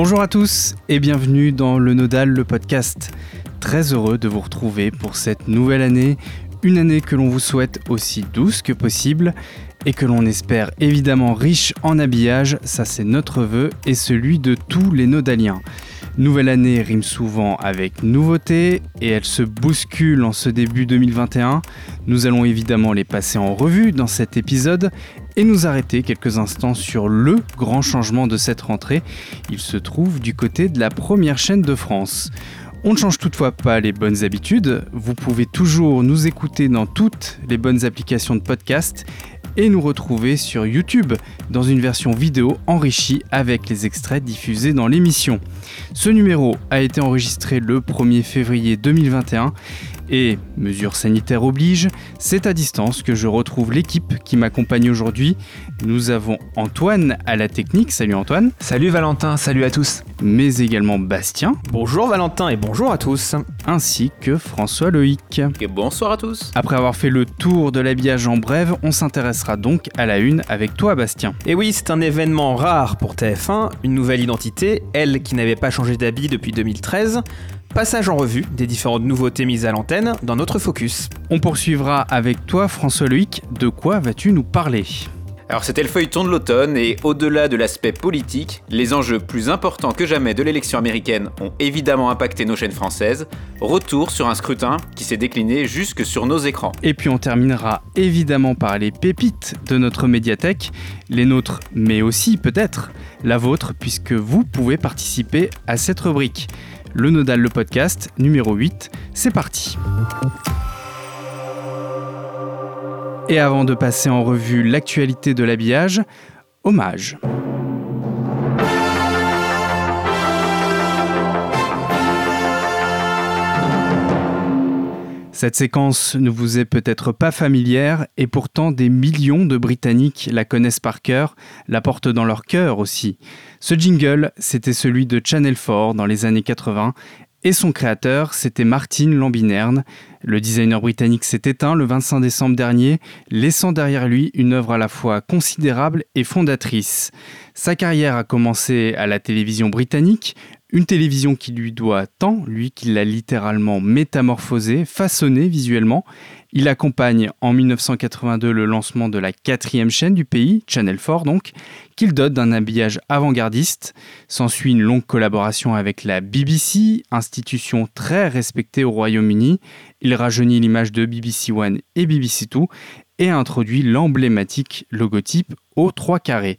Bonjour à tous et bienvenue dans le Nodal, le podcast. Très heureux de vous retrouver pour cette nouvelle année, une année que l'on vous souhaite aussi douce que possible et que l'on espère évidemment riche en habillage, ça c'est notre vœu et celui de tous les nodaliens. Nouvelle année rime souvent avec nouveauté et elle se bouscule en ce début 2021. Nous allons évidemment les passer en revue dans cet épisode et nous arrêter quelques instants sur le grand changement de cette rentrée. Il se trouve du côté de la première chaîne de France. On ne change toutefois pas les bonnes habitudes. Vous pouvez toujours nous écouter dans toutes les bonnes applications de podcast et nous retrouver sur YouTube dans une version vidéo enrichie avec les extraits diffusés dans l'émission. Ce numéro a été enregistré le 1er février 2021 et, mesures sanitaires oblige, c'est à distance que je retrouve l'équipe qui m'accompagne aujourd'hui. Nous avons Antoine à la technique. Salut Antoine. Salut Valentin, salut à tous. Mais également Bastien. Bonjour Valentin et bonjour à tous. Ainsi que François Loïc. Et bonsoir à tous. Après avoir fait le tour de l'habillage en brève, on s'intéressera donc à la une avec toi Bastien. Et oui, c'est un événement rare pour TF1, une nouvelle identité, elle qui n'avait pas changé d'habit depuis 2013 passage en revue des différentes nouveautés mises à l'antenne dans notre focus. On poursuivra avec toi François Loïc, de quoi vas-tu nous parler? Alors c'était le feuilleton de l'automne et au-delà de l'aspect politique, les enjeux plus importants que jamais de l'élection américaine ont évidemment impacté nos chaînes françaises. Retour sur un scrutin qui s'est décliné jusque sur nos écrans. Et puis on terminera évidemment par les pépites de notre médiathèque, les nôtres mais aussi peut-être la vôtre puisque vous pouvez participer à cette rubrique le Nodal, le podcast, numéro 8. C'est parti. Et avant de passer en revue l'actualité de l'habillage, hommage. Cette séquence ne vous est peut-être pas familière et pourtant des millions de Britanniques la connaissent par cœur, la portent dans leur cœur aussi. Ce jingle, c'était celui de Channel 4 dans les années 80 et son créateur, c'était Martin Lambinerne. Le designer britannique s'est éteint le 25 décembre dernier, laissant derrière lui une œuvre à la fois considérable et fondatrice. Sa carrière a commencé à la télévision britannique, une télévision qui lui doit tant, lui qui l'a littéralement métamorphosé, façonné visuellement. Il accompagne en 1982 le lancement de la quatrième chaîne du pays, Channel 4 donc, qu'il dote d'un habillage avant-gardiste. S'ensuit une longue collaboration avec la BBC, institution très respectée au Royaume-Uni. Il rajeunit l'image de BBC One et BBC Two et introduit l'emblématique logotype au trois carrés.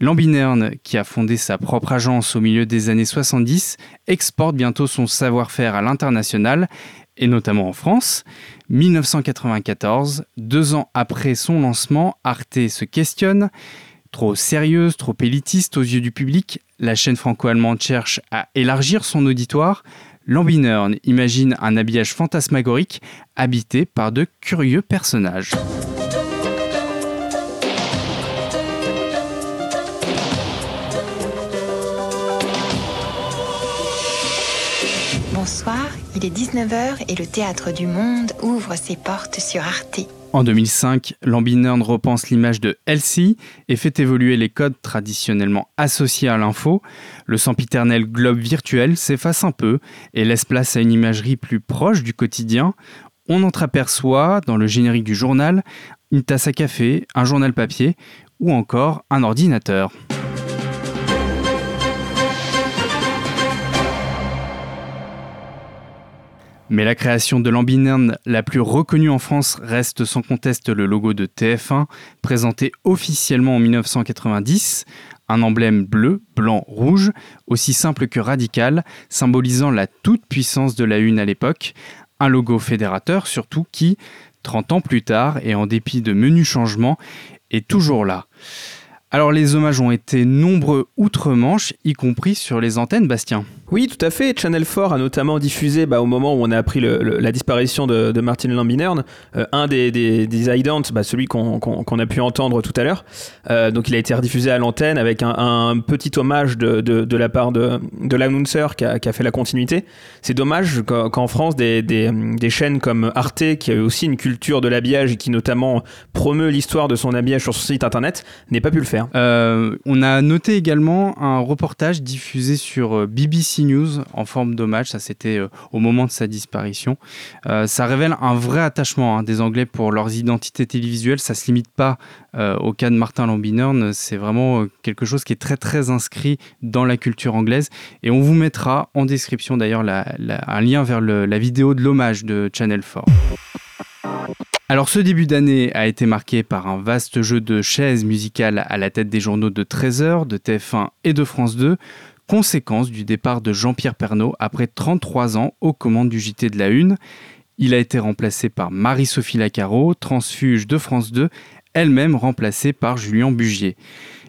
Lambinerne, qui a fondé sa propre agence au milieu des années 70, exporte bientôt son savoir-faire à l'international, et notamment en France. 1994, deux ans après son lancement, Arte se questionne. Trop sérieuse, trop élitiste aux yeux du public, la chaîne franco-allemande cherche à élargir son auditoire. Lambinerne imagine un habillage fantasmagorique habité par de curieux personnages. Il est 19h et le Théâtre du Monde ouvre ses portes sur Arte. En 2005, Lambinerne repense l'image de Elsie et fait évoluer les codes traditionnellement associés à l'info. Le sempiternel globe virtuel s'efface un peu et laisse place à une imagerie plus proche du quotidien. On entreaperçoit, dans le générique du journal, une tasse à café, un journal papier ou encore un ordinateur. Mais la création de l'ambinerne la plus reconnue en France reste sans conteste le logo de TF1, présenté officiellement en 1990, un emblème bleu, blanc, rouge, aussi simple que radical, symbolisant la toute-puissance de la une à l'époque, un logo fédérateur surtout qui, 30 ans plus tard et en dépit de menus changements, est toujours là. Alors les hommages ont été nombreux outre-Manche, y compris sur les antennes Bastien. Oui, tout à fait. Channel 4 a notamment diffusé, bah, au moment où on a appris la disparition de, Martin Lambinern, euh, un des, des, des bah, celui qu'on a pu entendre tout à l'heure. Euh, donc il a été rediffusé à l'antenne avec un, petit hommage de, la part de, l'annonceur qui a, qui a, fait la continuité. C'est dommage qu'en France, des, des, chaînes comme Arte, qui a aussi une culture de l'habillage et qui notamment promeut l'histoire de son habillage sur son site internet, n'ait pas pu le faire. Euh, on a noté également un reportage diffusé sur BBC News en forme d'hommage. Ça, c'était euh, au moment de sa disparition. Euh, ça révèle un vrai attachement hein, des Anglais pour leurs identités télévisuelles. Ça se limite pas euh, au cas de Martin Lambinern. C'est vraiment quelque chose qui est très très inscrit dans la culture anglaise. Et on vous mettra en description d'ailleurs un lien vers la vidéo de l'hommage de Channel 4. Alors ce début d'année a été marqué par un vaste jeu de chaises musicales à la tête des journaux de 13h, de TF1 et de France 2, conséquence du départ de Jean-Pierre Pernaud après 33 ans aux commandes du JT de la Une. Il a été remplacé par Marie-Sophie Lacaro, transfuge de France 2, elle-même remplacée par Julien Bugier.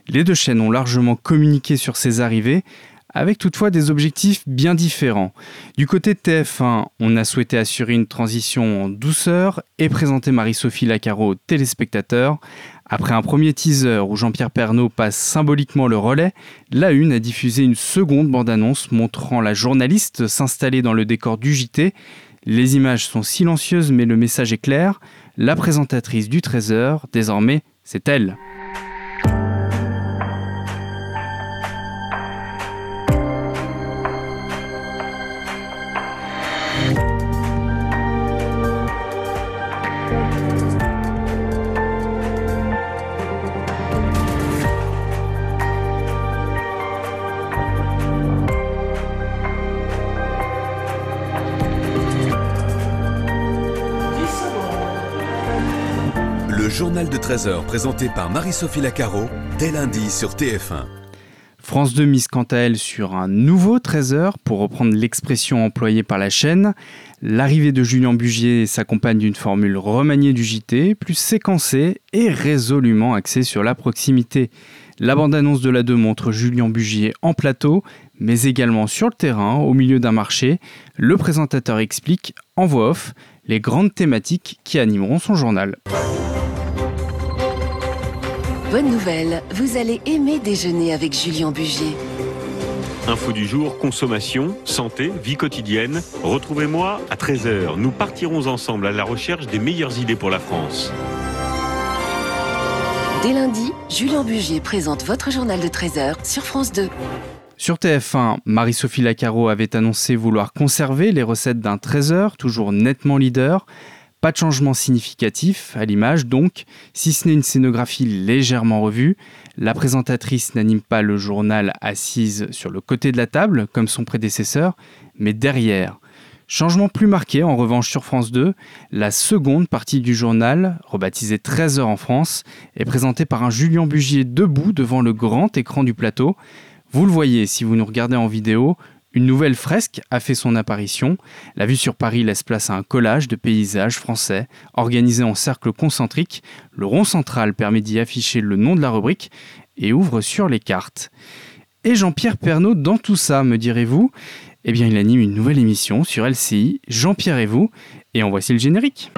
Les deux chaînes ont largement communiqué sur ses arrivées, avec toutefois des objectifs bien différents. Du côté de TF1, on a souhaité assurer une transition en douceur et présenter Marie-Sophie Lacaro aux téléspectateurs. Après un premier teaser où Jean-Pierre Pernaud passe symboliquement le relais, La Une a diffusé une seconde bande-annonce montrant la journaliste s'installer dans le décor du JT. Les images sont silencieuses mais le message est clair. La présentatrice du Trésor, désormais, c'est elle. Journal de 13h présenté par Marie-Sophie Lacaro dès lundi sur TF1. France 2 mise quant à elle sur un nouveau 13h pour reprendre l'expression employée par la chaîne. L'arrivée de Julien Bugier s'accompagne d'une formule remaniée du JT, plus séquencée et résolument axée sur la proximité. La bande-annonce de la 2 montre Julien Bugier en plateau, mais également sur le terrain, au milieu d'un marché. Le présentateur explique, en voix off, les grandes thématiques qui animeront son journal. Bonne nouvelle, vous allez aimer déjeuner avec Julien Bugier. Info du jour, consommation, santé, vie quotidienne. Retrouvez-moi à 13h. Nous partirons ensemble à la recherche des meilleures idées pour la France. Dès lundi, Julien Bugier présente votre journal de 13h sur France 2. Sur TF1, Marie-Sophie Lacaro avait annoncé vouloir conserver les recettes d'un 13h, toujours nettement leader. Pas de changement significatif à l'image donc, si ce n'est une scénographie légèrement revue. La présentatrice n'anime pas le journal assise sur le côté de la table comme son prédécesseur, mais derrière. Changement plus marqué en revanche sur France 2, la seconde partie du journal, rebaptisée 13h en France, est présentée par un Julien Bugier debout devant le grand écran du plateau. Vous le voyez si vous nous regardez en vidéo, une nouvelle fresque a fait son apparition. La vue sur Paris laisse place à un collage de paysages français organisé en cercle concentrique. Le rond central permet d'y afficher le nom de la rubrique et ouvre sur les cartes. Et Jean-Pierre Pernaud dans tout ça, me direz-vous? Eh bien, il anime une nouvelle émission sur LCI, Jean-Pierre et vous, et en voici le générique.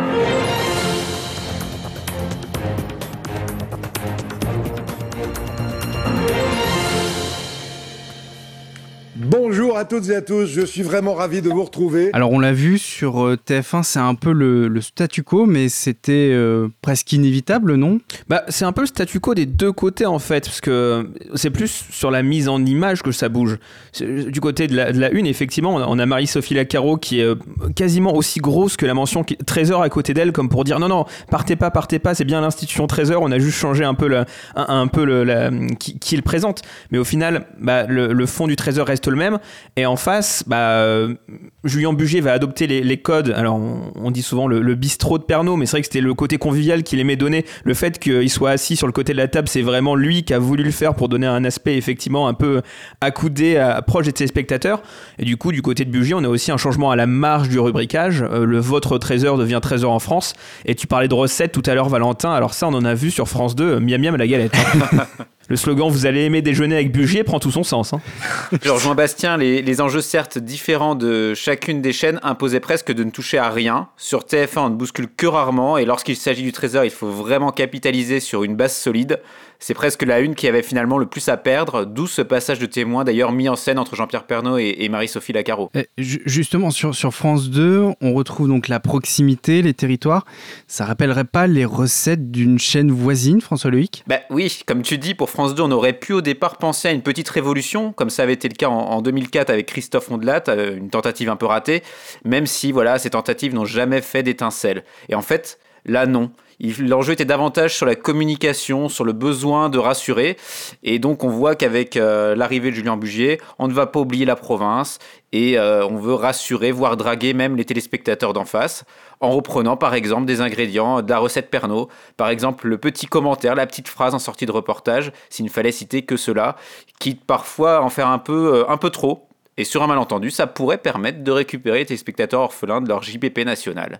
À toutes et à tous, je suis vraiment ravi de vous retrouver. Alors on l'a vu sur euh, TF1, c'est un peu le, statu quo, mais c'était euh, presque inévitable, non? Bah c'est un peu le statu quo des deux côtés en fait, parce que c'est plus sur la mise en image que ça bouge. Du côté de la, une, effectivement, on a Marie-Sophie Lacaro qui est euh, quasiment aussi grosse que la mention Trésor à côté d'elle, comme pour dire non non, partez pas, partez pas, c'est bien l'institution Trésor, on a juste changé un peu, le, un, peu le, qui, le présente. Mais au final, bah, le, le fond du Trésor reste le même et en face, bah, euh, Julien Bugier va adopter les, codes. Alors, on, dit souvent le, bistrot de Pernod, mais c'est vrai que c'était le côté convivial qu'il aimait donner. Le fait qu'il soit assis sur le côté de la table, c'est vraiment lui qui a voulu le faire pour donner un aspect effectivement un peu accoudé, à, proche des téléspectateurs. Et du coup, du côté de Bugier, on a aussi un changement à la marge du rubricage. Euh, le votre trésor devient trésor en France. Et tu parlais de recettes tout à l'heure, Valentin. Alors ça, on en a vu sur France 2, miam miam la galette. le slogan Vous allez aimer déjeuner avec Bugier prend tout son sens. Hein. Je rejoins Bastien, les, les, enjeux certes différents de chacune des chaînes imposaient presque de ne toucher à rien. Sur TF1, on ne bouscule que rarement et lorsqu'il s'agit du trésor, il faut vraiment capitaliser sur une base solide. C'est presque la une qui avait finalement le plus à perdre, d'où ce passage de témoin d'ailleurs mis en scène entre Jean-Pierre Pernaud et, Marie-Sophie Lacaro. justement, sur, sur France 2, on retrouve donc la proximité, les territoires. Ça rappellerait pas les recettes d'une chaîne voisine, François Loïc? Bah oui, comme tu dis, pour France 2, on aurait pu au départ penser à une petite révolution, comme ça avait été le cas en, 2004 avec Christophe Ondelat, euh, une tentative un peu ratée, même si voilà, ces tentatives n'ont jamais fait d'étincelle. Et en fait, là non. L'enjeu était davantage sur la communication, sur le besoin de rassurer. Et donc on voit qu'avec euh, l'arrivée de Julien Bugier, on ne va pas oublier la province et euh, on veut rassurer, voire draguer même les téléspectateurs d'en face, en reprenant par exemple des ingrédients de la recette Pernod, par exemple le petit commentaire, la petite phrase en sortie de reportage, s'il ne fallait citer que cela, qui parfois en faire un peu, euh, un peu trop. Et sur un malentendu, ça pourrait permettre de récupérer les téléspectateurs orphelins de leur JPP national.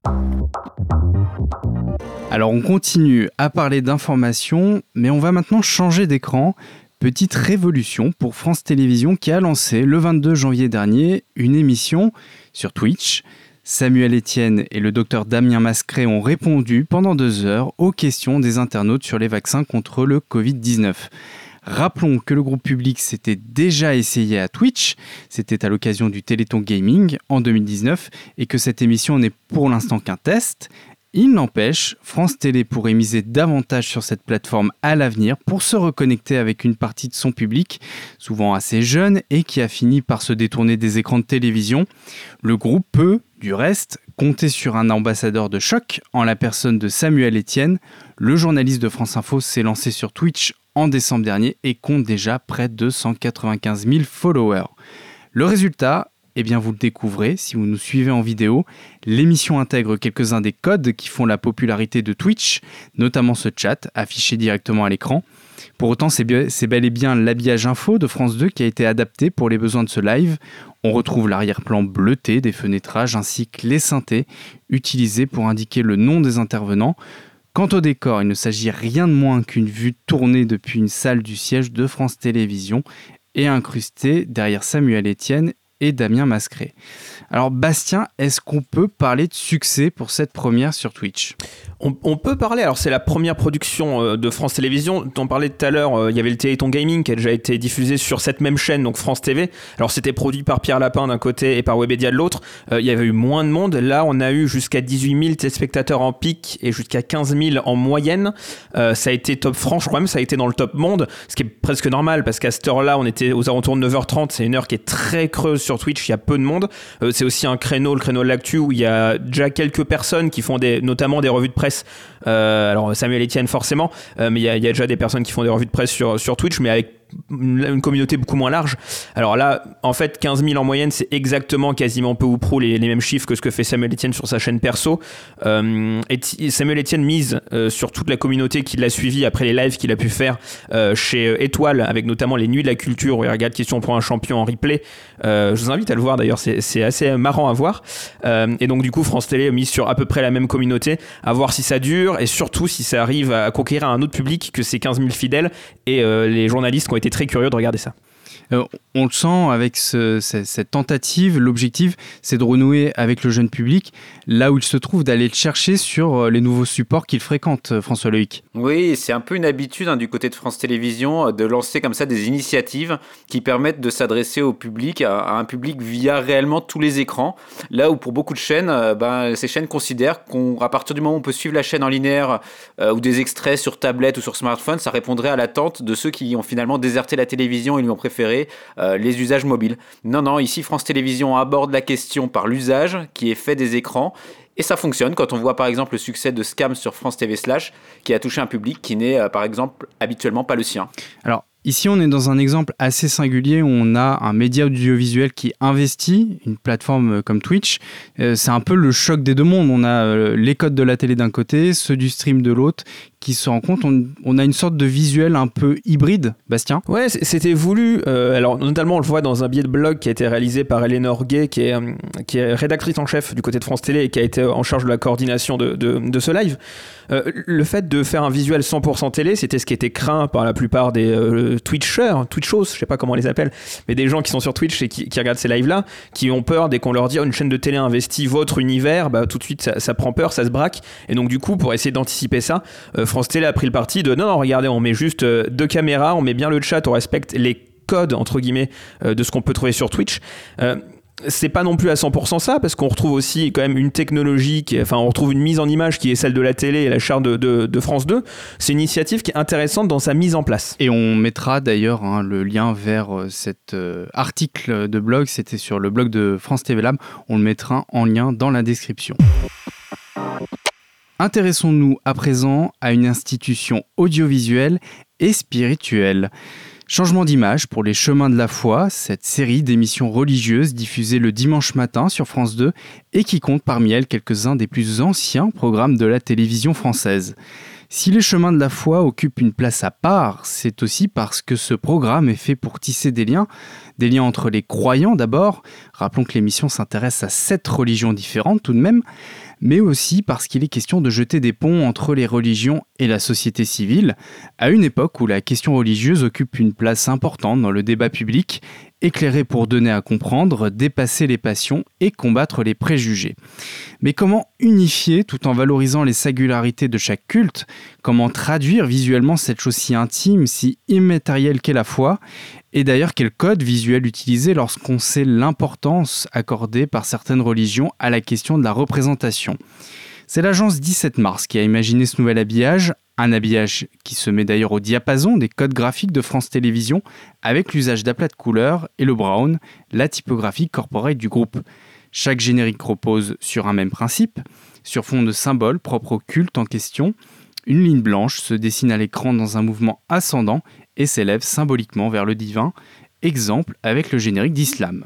Alors on continue à parler d'information, mais on va maintenant changer d'écran. Petite révolution pour France Télévisions qui a lancé le 22 janvier dernier une émission sur Twitch. Samuel Etienne et le docteur Damien Mascret ont répondu pendant deux heures aux questions des internautes sur les vaccins contre le Covid-19. Rappelons que le groupe public s'était déjà essayé à Twitch, c'était à l'occasion du Téléthon Gaming en 2019, et que cette émission n'est pour l'instant qu'un test. Il n'empêche, France Télé pourrait miser davantage sur cette plateforme à l'avenir pour se reconnecter avec une partie de son public, souvent assez jeune et qui a fini par se détourner des écrans de télévision. Le groupe peut, du reste, compter sur un ambassadeur de choc en la personne de Samuel Etienne. Le journaliste de France Info s'est lancé sur Twitch en décembre dernier et compte déjà près de 195 000 followers. Le résultat, eh bien vous le découvrez si vous nous suivez en vidéo. L'émission intègre quelques-uns des codes qui font la popularité de Twitch, notamment ce chat affiché directement à l'écran. Pour autant, c'est bel et bien l'habillage info de France 2 qui a été adapté pour les besoins de ce live. On retrouve l'arrière-plan bleuté des fenêtrages ainsi que les synthés utilisés pour indiquer le nom des intervenants. Quant au décor, il ne s'agit rien de moins qu'une vue tournée depuis une salle du siège de France Télévisions et incrustée derrière Samuel Etienne et Damien Mascret. Alors Bastien, est-ce qu'on peut parler de succès pour cette première sur Twitch? On, peut parler, alors c'est la première production euh, de France Télévisions, dont on parlait tout à l'heure, euh, il y avait le Téléthon Gaming qui a déjà été diffusé sur cette même chaîne, donc France TV. Alors c'était produit par Pierre Lapin d'un côté et par Webedia de l'autre. Euh, il y avait eu moins de monde, là on a eu jusqu'à 18 000 téléspectateurs en pic et jusqu'à 15 000 en moyenne. ça a été top France, je crois même ça a été dans le top monde, ce qui est presque normal parce qu'à cette heure-là on était aux alentours de 9h30, c'est une heure qui est très creuse sur Twitch, il y a peu de monde. c'est aussi un créneau, le créneau de l'actu, où il y a déjà quelques personnes qui font des, notamment des revues de presse. Euh, alors Samuel Etienne forcément, euh, mais il y, a déjà des personnes qui font des revues de presse sur, sur Twitch, mais avec une communauté beaucoup moins large. Alors là, en fait, 15 000 en moyenne, c'est exactement quasiment peu ou pro les, mêmes chiffres que ce que fait Samuel Etienne sur sa chaîne perso. Euh, Samuel Etienne mise euh, sur toute la communauté qui l'a suivi après les lives qu'il a pu faire euh, chez Étoile, avec notamment les Nuits de la Culture, où il regarde Question pour un champion en replay. je vous invite à le voir d'ailleurs, c'est assez marrant à voir. et donc, du coup, France Télé mise sur à peu près la même communauté, à voir si ça dure et surtout si ça arrive à conquérir un autre public que ces 15 000 fidèles et les journalistes qui ont été très curieux de regarder ça. Euh, on le sent avec cette tentative. L'objectif, c'est de renouer avec le jeune public là où il se trouve, d'aller le chercher sur euh, les nouveaux supports qu'il fréquente, euh, François Loïc. Oui, c'est un peu une habitude hein, du côté de France Télévisions de lancer comme ça des initiatives qui permettent de s'adresser au public, à, un public via réellement tous les écrans. Là où pour beaucoup de chaînes, ben, ces chaînes considèrent qu'à partir du moment où on peut suivre la chaîne en linéaire ou des extraits sur tablette ou sur smartphone, ça répondrait à l'attente de ceux qui ont finalement déserté la télévision et lui ont préféré euh, les usages mobiles. Non, non, ici France Télévisions aborde la question par l'usage qui est fait des écrans. Et ça fonctionne quand on voit par exemple le succès de Scam sur France TV Slash, qui a touché un public qui n'est euh, par exemple habituellement pas le sien. Alors Ici, on est dans un exemple assez singulier où on a un média audiovisuel qui investit, une plateforme euh, comme Twitch. c'est un peu le choc des deux mondes. On a les codes de la télé d'un côté, ceux du stream de l'autre, qui se rend compte, on, a une sorte de visuel un peu hybride, Bastien Ouais, c'était voulu. Euh, alors, notamment, on le voit dans un billet de blog qui a été réalisé par Eleanor Gay, qui est, euh, qui est rédactrice en chef du côté de France Télé et qui a été en charge de la coordination de, ce live. Euh, le fait de faire un visuel 100% télé, c'était ce qui était craint par la plupart des Twitchers, Twitchos, je sais pas comment on les appelle, mais des gens qui sont sur Twitch et qui, regardent ces lives-là, qui ont peur dès qu'on leur dit oh, une chaîne de télé investit votre univers, bah, tout de suite ça, prend peur, ça se braque. Et donc, du coup, pour essayer d'anticiper ça, France Télé a pris le parti de non, non, regardez, on met juste euh, deux caméras, on met bien le chat, on respecte les codes entre guillemets euh, de ce qu'on peut trouver sur Twitch. Euh, c'est pas non plus à 100% ça, parce qu'on retrouve aussi quand même une technologie, qui, enfin on retrouve une mise en image qui est celle de la télé et la charte de, France 2. C'est une initiative qui est intéressante dans sa mise en place. Et on mettra d'ailleurs hein, le lien vers cet article de blog, c'était sur le blog de France TV Lab, on le mettra en lien dans la description. Intéressons-nous à présent à une institution audiovisuelle et spirituelle. Changement d'image pour les chemins de la foi, cette série d'émissions religieuses diffusées le dimanche matin sur France 2 et qui compte parmi elles quelques-uns des plus anciens programmes de la télévision française. Si les chemins de la foi occupent une place à part, c'est aussi parce que ce programme est fait pour tisser des liens, des liens entre les croyants d'abord, rappelons que l'émission s'intéresse à sept religions différentes tout de même, mais aussi parce qu'il est question de jeter des ponts entre les religions et la société civile, à une époque où la question religieuse occupe une place importante dans le débat public, éclairer pour donner à comprendre, dépasser les passions et combattre les préjugés. Mais comment unifier tout en valorisant les singularités de chaque culte? Comment traduire visuellement cette chose si intime, si immatérielle qu'est la foi? Et d'ailleurs, quel code visuel utiliser lorsqu'on sait l'importance accordée par certaines religions à la question de la représentation? C'est l'agence 17 mars qui a imaginé ce nouvel habillage, un habillage qui se met d'ailleurs au diapason des codes graphiques de France Télévisions avec l'usage d'aplats de couleurs et le brown, la typographie corporate du groupe. Chaque générique repose sur un même principe, sur fond de symboles propres au culte en question. Une ligne blanche se dessine à l'écran dans un mouvement ascendant et s'élève symboliquement vers le divin, exemple avec le générique d'Islam.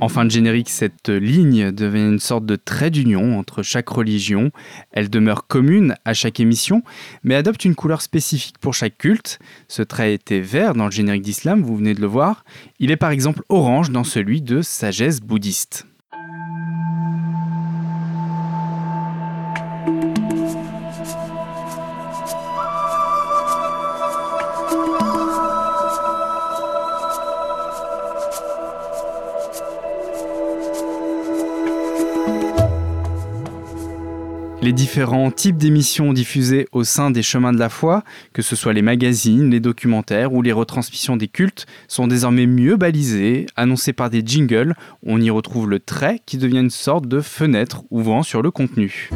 En fin de générique, cette ligne devient une sorte de trait d'union entre chaque religion. Elle demeure commune à chaque émission, mais adopte une couleur spécifique pour chaque culte. Ce trait était vert dans le générique d'Islam, vous venez de le voir. Il est par exemple orange dans celui de sagesse bouddhiste. Les différents types d'émissions diffusées au sein des chemins de la foi, que ce soit les magazines, les documentaires ou les retransmissions des cultes, sont désormais mieux balisés, annoncés par des jingles. On y retrouve le trait qui devient une sorte de fenêtre ouvrant sur le contenu.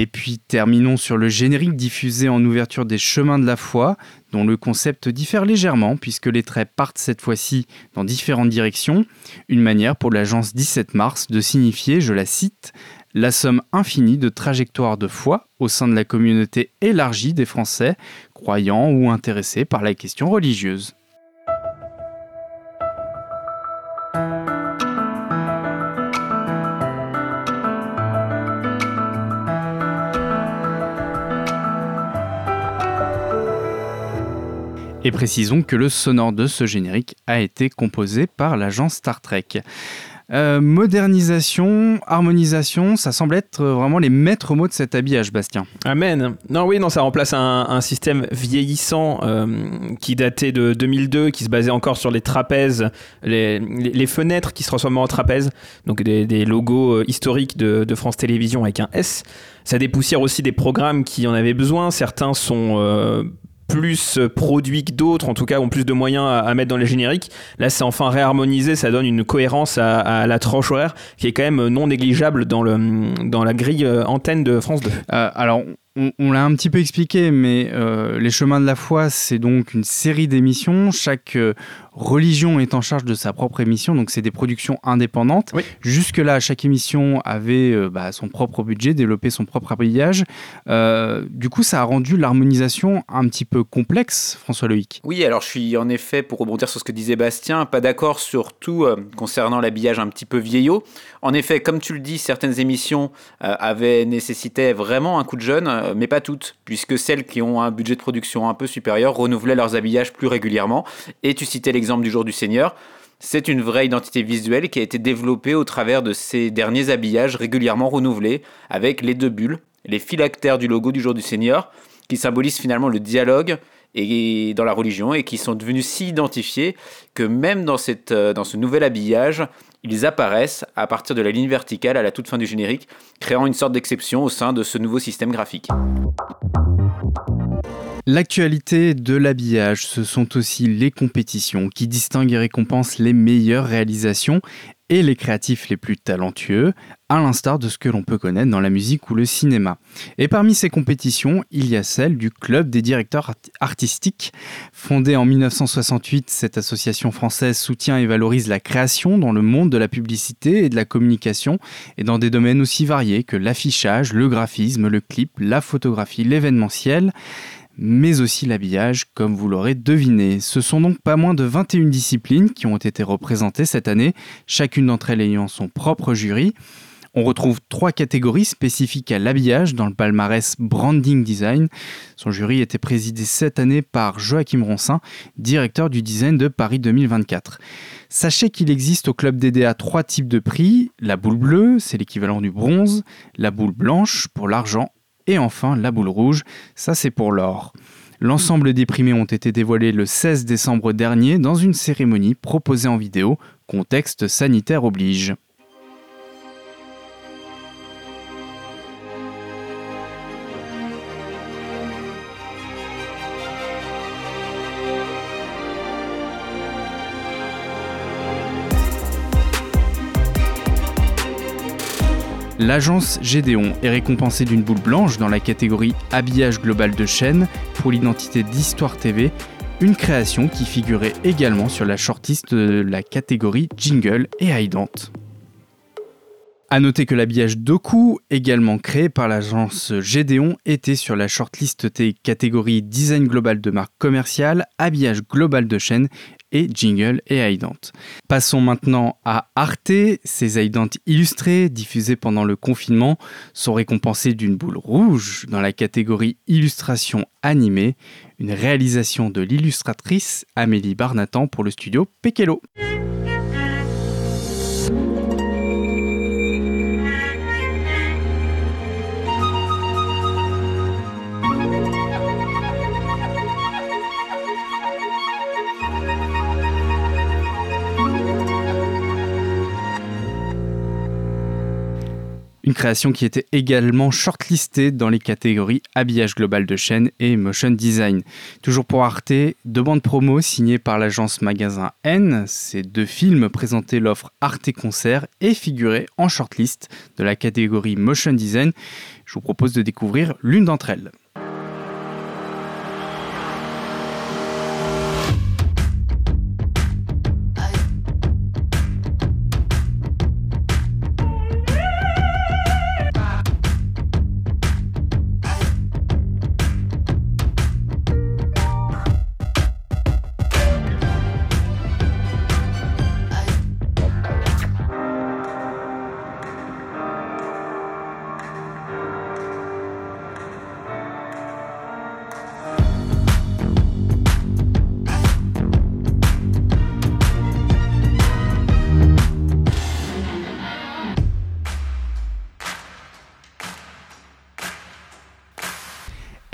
Et puis terminons sur le générique diffusé en ouverture des chemins de la foi, dont le concept diffère légèrement puisque les traits partent cette fois-ci dans différentes directions, une manière pour l'agence 17 mars de signifier, je la cite, la somme infinie de trajectoires de foi au sein de la communauté élargie des Français, croyants ou intéressés par la question religieuse. Et précisons que le sonore de ce générique a été composé par l'agence Star Trek. Euh, modernisation, harmonisation, ça semble être vraiment les maîtres mots de cet habillage, Bastien. Amen. Non, oui, non, ça remplace un, système vieillissant euh, qui datait de 2002, qui se basait encore sur les trapèzes, les, fenêtres qui se transforment en trapèzes, donc des, logos euh, historiques de, France Télévisions avec un S. Ça dépoussière aussi des programmes qui en avaient besoin. Certains sont plus produits que d'autres, en tout cas ont plus de moyens à, mettre dans les génériques. Là, c'est enfin réharmonisé, ça donne une cohérence à, la tranche horaire qui est quand même non négligeable dans, le, dans la grille euh, antenne de France 2. Euh, alors, on, l'a un petit peu expliqué, mais euh, Les Chemins de la Foi, c'est donc une série d'émissions. Chaque euh, religion est en charge de sa propre émission, donc c'est des productions indépendantes. Jusque-là, chaque émission avait euh, bah, son propre budget, développé son propre habillage. du coup, ça a rendu l'harmonisation un petit peu complexe, François Loïc. Oui, alors je suis en effet, pour rebondir sur ce que disait Bastien, pas d'accord surtout concernant l'habillage un petit peu vieillot. En effet, comme tu le dis, certaines émissions avaient nécessité vraiment un coup de jeune mais pas toutes, puisque celles qui ont un budget de production un peu supérieur renouvelaient leurs habillages plus régulièrement. Et tu citais l'exemple du Jour du Seigneur. C'est une vraie identité visuelle qui a été développée au travers de ces derniers habillages régulièrement renouvelés, avec les deux bulles, les phylactères du logo du Jour du Seigneur, qui symbolisent finalement le dialogue et dans la religion et qui sont devenus si identifiés que même dans, euh, dans ce nouvel habillage, ils apparaissent à partir de la ligne verticale à la toute fin du générique, créant une sorte d'exception au sein de ce nouveau système graphique. L'actualité de l'habillage, ce sont aussi les compétitions qui distinguent et récompensent les meilleures réalisations et les créatifs les plus talentueux, à l'instar de ce que l'on peut connaître dans la musique ou le cinéma. Et parmi ces compétitions, il y a celle du Club des directeurs artistiques. Fondée en 1968, cette association française soutient et valorise la création dans le monde de la publicité et de la communication, et dans des domaines aussi variés que l'affichage, le graphisme, le clip, la photographie, l'événementiel mais aussi l'habillage, comme vous l'aurez deviné. Ce sont donc pas moins de 21 disciplines qui ont été représentées cette année, chacune d'entre elles ayant son propre jury. On retrouve trois catégories spécifiques à l'habillage dans le palmarès Branding Design. Son jury était présidé cette année par Joachim Ronsin, directeur du design de Paris 2024. Sachez qu'il existe au club DDA trois types de prix. La boule bleue, c'est l'équivalent du bronze, la boule blanche pour l'argent et enfin, la boule rouge, ça c'est pour l'or. L'ensemble des primés ont été dévoilés le 16 décembre dernier dans une cérémonie proposée en vidéo, contexte sanitaire oblige. L'agence Gédéon est récompensée d'une boule blanche dans la catégorie Habillage global de chaîne pour l'identité d'Histoire TV, une création qui figurait également sur la shortlist de la catégorie Jingle et Aidante. A noter que l'habillage Doku, également créé par l'agence Gédéon, était sur la shortlist T catégorie Design global de marque commerciale, habillage global de chaîne et Jingle et Aidante. Passons maintenant à Arte. Ces Aidante illustrées, diffusées pendant le confinement, sont récompensées d'une boule rouge dans la catégorie Illustration animée, une réalisation de l'illustratrice Amélie Barnatan pour le studio Pekelo. Une création qui était également shortlistée dans les catégories habillage global de chaîne et motion design. Toujours pour Arte, deux bandes promo signées par l'agence magasin N. Ces deux films présentaient l'offre Arte Concert et figuraient en shortlist de la catégorie motion design. Je vous propose de découvrir l'une d'entre elles.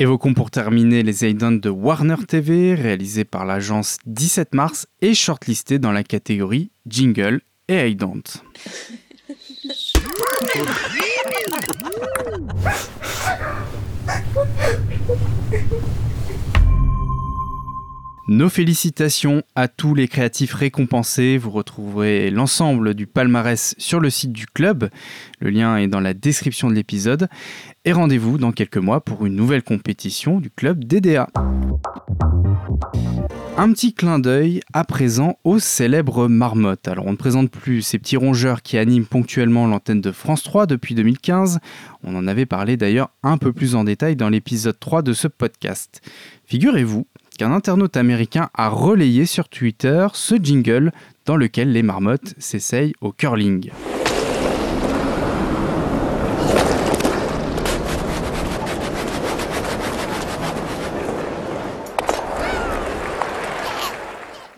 Évoquons pour terminer les Aidants de Warner TV, réalisés par l'agence 17 mars et shortlistés dans la catégorie Jingle et Aidant. Nos félicitations à tous les créatifs récompensés. Vous retrouverez l'ensemble du palmarès sur le site du club. Le lien est dans la description de l'épisode. Et rendez-vous dans quelques mois pour une nouvelle compétition du club DDA. Un petit clin d'œil à présent aux célèbres marmottes. Alors on ne présente plus ces petits rongeurs qui animent ponctuellement l'antenne de France 3 depuis 2015. On en avait parlé d'ailleurs un peu plus en détail dans l'épisode 3 de ce podcast. Figurez-vous qu'un internaute américain a relayé sur Twitter ce jingle dans lequel les marmottes s'essayent au curling.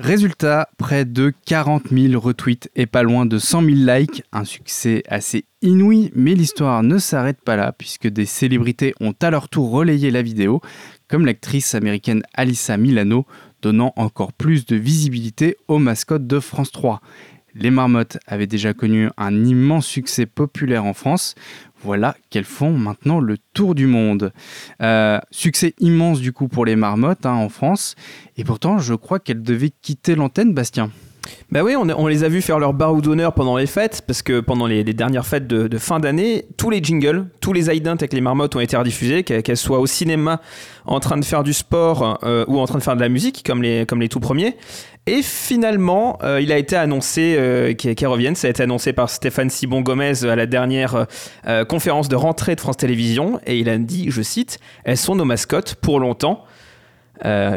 Résultat, près de 40 000 retweets et pas loin de 100 000 likes, un succès assez inouï, mais l'histoire ne s'arrête pas là puisque des célébrités ont à leur tour relayé la vidéo, comme l'actrice américaine Alyssa Milano, donnant encore plus de visibilité aux mascottes de France 3. Les marmottes avaient déjà connu un immense succès populaire en France. Voilà qu'elles font maintenant le tour du monde. Euh, succès immense du coup pour les marmottes hein, en France. Et pourtant, je crois qu'elles devaient quitter l'antenne, Bastien. Bah oui, on, les a vus faire leur barreau d'honneur pendant les fêtes, parce que pendant les, dernières fêtes de, fin d'année, tous les jingles, tous les idents avec les marmottes ont été rediffusés, qu'elles soient au cinéma en train de faire du sport euh, ou en train de faire de la musique, comme les, comme tout premiers. Et finalement, euh, il a été annoncé euh, qu'elles reviennent. Ça a été annoncé par Stéphane Sibon Gomez à la dernière conférence de rentrée de France Télévisions. Et il a dit, je cite, Elles sont nos mascottes pour longtemps.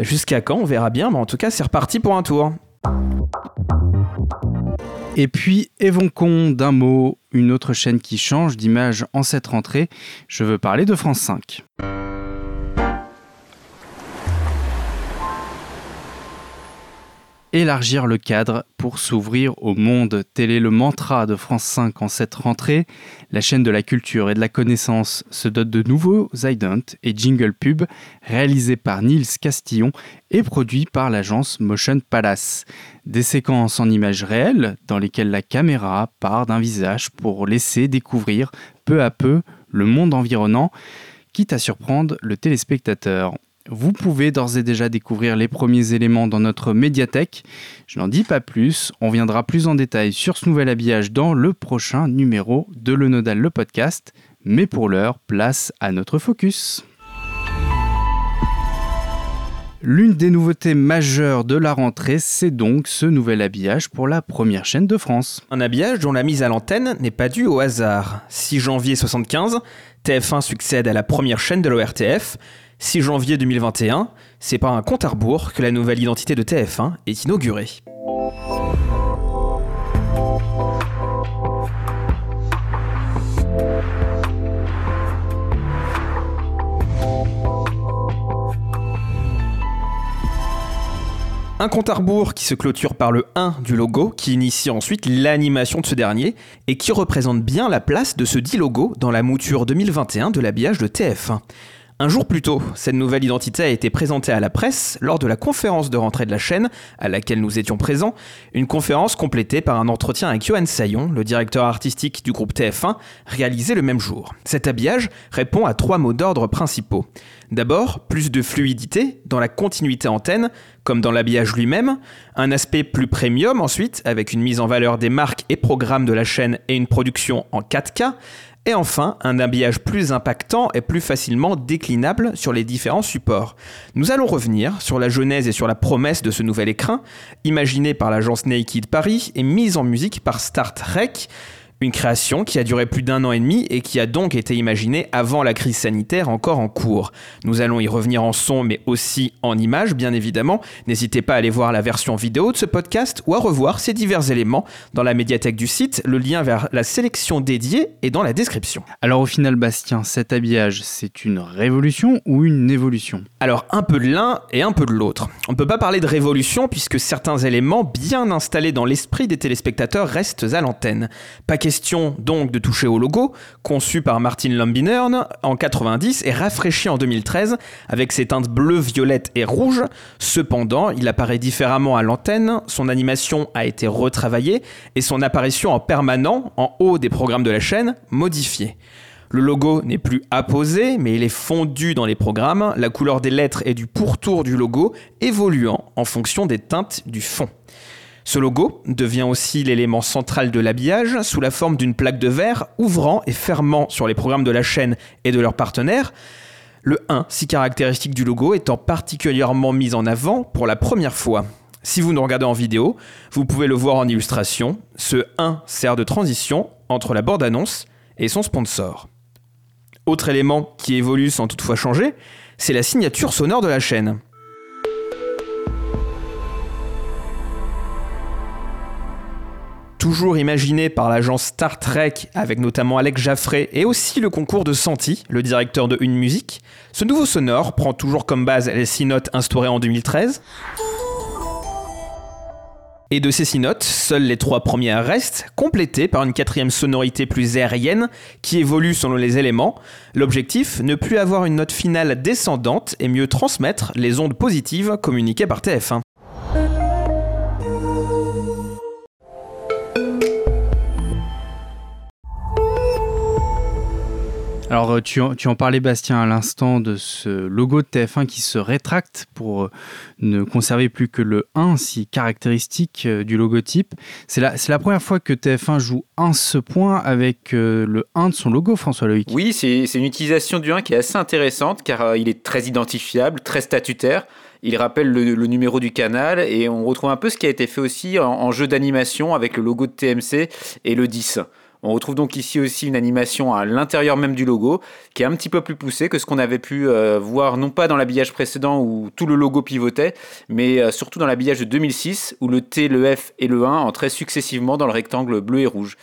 Jusqu'à quand? On verra bien. Mais en tout cas, c'est reparti pour un tour. Et puis, évoquons d'un mot une autre chaîne qui change d'image en cette rentrée. Je veux parler de France 5. Élargir le cadre pour s'ouvrir au monde. Tel est le mantra de France 5 en cette rentrée. La chaîne de la culture et de la connaissance se dote de nouveaux idents et jingle pub réalisés par Nils Castillon et produits par l'agence Motion Palace. Des séquences en images réelles dans lesquelles la caméra part d'un visage pour laisser découvrir peu à peu le monde environnant, quitte à surprendre le téléspectateur. Vous pouvez d'ores et déjà découvrir les premiers éléments dans notre médiathèque. Je n'en dis pas plus, on viendra plus en détail sur ce nouvel habillage dans le prochain numéro de Le Nodal le podcast. Mais pour l'heure, place à notre focus. L'une des nouveautés majeures de la rentrée, c'est donc ce nouvel habillage pour la première chaîne de France. Un habillage dont la mise à l'antenne n'est pas due au hasard. 6 janvier 75, TF1 succède à la première chaîne de l'ORTF 6 janvier 2021, c'est par un compte à rebours que la nouvelle identité de TF1 est inaugurée. Un compte à rebours qui se clôture par le 1 du logo, qui initie ensuite l'animation de ce dernier, et qui représente bien la place de ce dit logo dans la mouture 2021 de l'habillage de TF1. Un jour plus tôt, cette nouvelle identité a été présentée à la presse lors de la conférence de rentrée de la chaîne, à laquelle nous étions présents, une conférence complétée par un entretien avec Johan Sayon, le directeur artistique du groupe TF1, réalisé le même jour. Cet habillage répond à trois mots d'ordre principaux. D'abord, plus de fluidité dans la continuité antenne, comme dans l'habillage lui-même, un aspect plus premium ensuite, avec une mise en valeur des marques et programmes de la chaîne et une production en 4K, et enfin, un habillage plus impactant et plus facilement déclinable sur les différents supports. Nous allons revenir sur la genèse et sur la promesse de ce nouvel écrin, imaginé par l'agence Naked Paris et mise en musique par Star Trek, une création qui a duré plus d'un an et demi et qui a donc été imaginée avant la crise sanitaire encore en cours. Nous allons y revenir en son mais aussi en images bien évidemment. N'hésitez pas à aller voir la version vidéo de ce podcast ou à revoir ces divers éléments dans la médiathèque du site. Le lien vers la sélection dédiée est dans la description. Alors au final Bastien, cet habillage c'est une révolution ou une évolution? Alors un peu de l'un et un peu de l'autre. On ne peut pas parler de révolution puisque certains éléments bien installés dans l'esprit des téléspectateurs restent à l'antenne. Question donc de toucher au logo, conçu par Martin Lambinern en 90 et rafraîchi en 2013 avec ses teintes bleues, violettes et rouges. Cependant, il apparaît différemment à l'antenne, son animation a été retravaillée et son apparition en permanent en haut des programmes de la chaîne modifiée. Le logo n'est plus apposé, mais il est fondu dans les programmes, la couleur des lettres et du pourtour du logo évoluant en fonction des teintes du fond. Ce logo devient aussi l'élément central de l'habillage sous la forme d'une plaque de verre ouvrant et fermant sur les programmes de la chaîne et de leurs partenaires. Le 1, si caractéristique du logo, étant particulièrement mis en avant pour la première fois. Si vous nous regardez en vidéo, vous pouvez le voir en illustration. Ce 1 sert de transition entre la bande-annonce et son sponsor. Autre élément qui évolue sans toutefois changer, c'est la signature sonore de la chaîne. Toujours imaginé par l'agence Star Trek avec notamment Alex Jaffray et aussi le concours de Santi, le directeur de Une Musique, ce nouveau sonore prend toujours comme base les six notes instaurées en 2013. Et de ces six notes, seules les trois premières restent, complétées par une quatrième sonorité plus aérienne qui évolue selon les éléments. L'objectif, ne plus avoir une note finale descendante et mieux transmettre les ondes positives communiquées par TF1. Alors, euh, tu en, tu en parlais, Bastien, à l'instant de ce logo de TF1 qui se rétracte pour euh, ne conserver plus que le 1, si caractéristique euh, du logotype. C'est la, la première fois que TF1 joue un ce point avec le 1 de son logo, François Loïc. Oui, c'est une utilisation du 1 qui est assez intéressante car il est très identifiable, très statutaire. Il rappelle le, numéro du canal et on retrouve un peu ce qui a été fait aussi en, en jeu d'animation avec le logo de TMC et le 10. On retrouve donc ici aussi une animation à l'intérieur même du logo qui est un petit peu plus poussée que ce qu'on avait pu euh, voir non pas dans l'habillage précédent où tout le logo pivotait, mais euh, surtout dans l'habillage de 2006 où le T, le F et le 1 entraient successivement dans le rectangle bleu et rouge.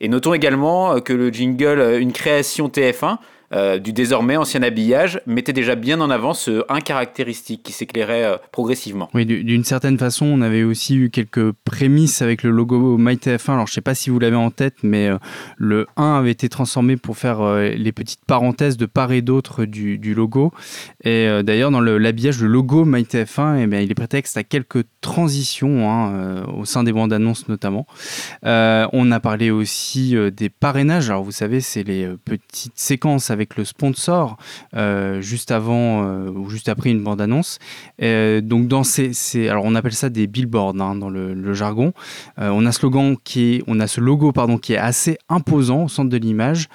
Et notons également euh, que le jingle Une création TF1 euh, du désormais ancien habillage mettait déjà bien en avant ce 1 caractéristique qui s'éclairait euh, progressivement. Oui, d'une certaine façon, on avait aussi eu quelques prémices avec le logo MyTF1. Alors, je ne sais pas si vous l'avez en tête, mais euh, le 1 avait été transformé pour faire les petites parenthèses de part et d'autre du, logo. Et d'ailleurs, dans l'habillage, le, logo MyTF1, eh il est prétexte à quelques transitions hein, au sein des bandes annonces notamment. on a parlé aussi des parrainages. Alors, vous savez, c'est les petites séquences le sponsor euh, juste avant euh, ou juste après une bande-annonce. donc dans ces, alors on appelle ça des billboards hein, dans le, jargon. Euh, on a ce logo pardon qui est assez imposant au centre de l'image.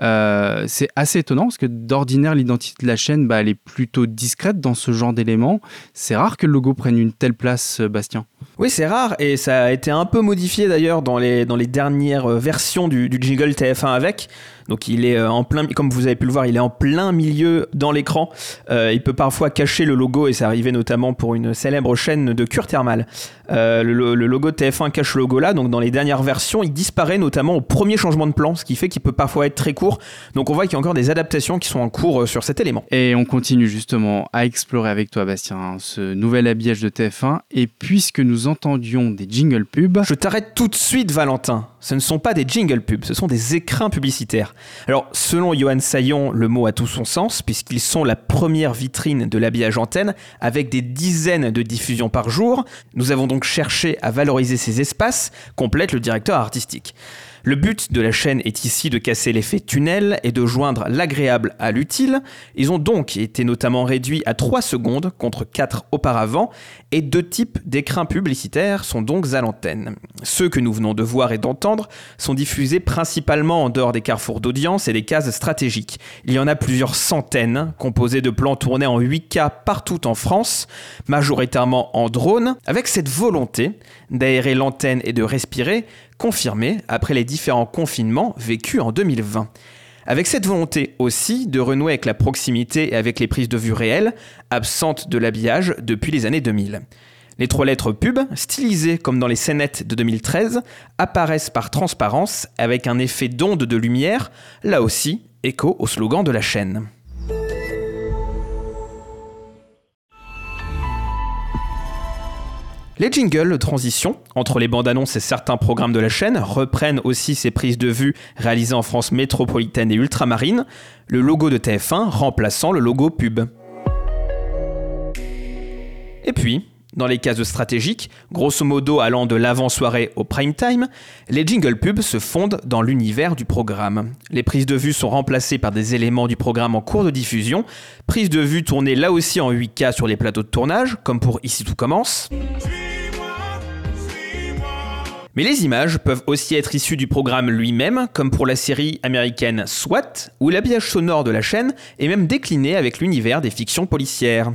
c'est assez étonnant parce que d'ordinaire l'identité de la chaîne, bah, elle est plutôt discrète dans ce genre d'éléments. C'est rare que le logo prenne une telle place, Bastien. Oui, c'est rare et ça a été un peu modifié d'ailleurs dans les, dans les dernières versions du, du jingle TF1 avec. Donc il est euh, en plein, comme vous avez pu le voir, il est en plein milieu dans l'écran. Euh, il peut parfois cacher le logo et c'est arrivé notamment pour une célèbre chaîne de cure thermale. Euh, le, logo TF1 cache le logo là, donc dans les dernières versions, il disparaît notamment au premier changement de plan, ce qui fait qu'il peut parfois être très court. Donc on voit qu'il y a encore des adaptations qui sont en cours sur cet élément. Et on continue justement à explorer avec toi, Bastien, ce nouvel habillage de TF1. Et puisque nous entendions des jingle pubs, je t'arrête tout de suite, Valentin. Ce ne sont pas des jingle pubs, ce sont des écrins publicitaires. Alors, selon Johan Saillon, le mot a tout son sens, puisqu'ils sont la première vitrine de l'habillage antenne, avec des dizaines de diffusions par jour. Nous avons donc cherché à valoriser ces espaces, complète le directeur artistique. Le but de la chaîne est ici de casser l'effet tunnel et de joindre l'agréable à l'utile. Ils ont donc été notamment réduits à 3 secondes contre 4 auparavant et deux types d'écrins publicitaires sont donc à l'antenne. Ceux que nous venons de voir et d'entendre sont diffusés principalement en dehors des carrefours d'audience et des cases stratégiques. Il y en a plusieurs centaines, composés de plans tournés en 8K partout en France, majoritairement en drone, avec cette volonté d'aérer l'antenne et de respirer, confirmée après les différents confinements vécus en 2020. Avec cette volonté aussi de renouer avec la proximité et avec les prises de vue réelles, absentes de l'habillage depuis les années 2000. Les trois lettres pub, stylisées comme dans les scénettes de 2013, apparaissent par transparence avec un effet d'onde de lumière, là aussi écho au slogan de la chaîne. Les jingles de transition entre les bandes annonces et certains programmes de la chaîne reprennent aussi ces prises de vue réalisées en France métropolitaine et ultramarine, le logo de TF1 remplaçant le logo pub. Et puis, Dans les cases stratégiques, grosso modo allant de l'avant-soirée au prime time, les jingle pubs se fondent dans l'univers du programme. Les prises de vue sont remplacées par des éléments du programme en cours de diffusion, prises de vue tournées là aussi en 8K sur les plateaux de tournage, comme pour Ici tout commence. Mais les images peuvent aussi être issues du programme lui-même, comme pour la série américaine SWAT, où l'habillage sonore de la chaîne est même décliné avec l'univers des fictions policières.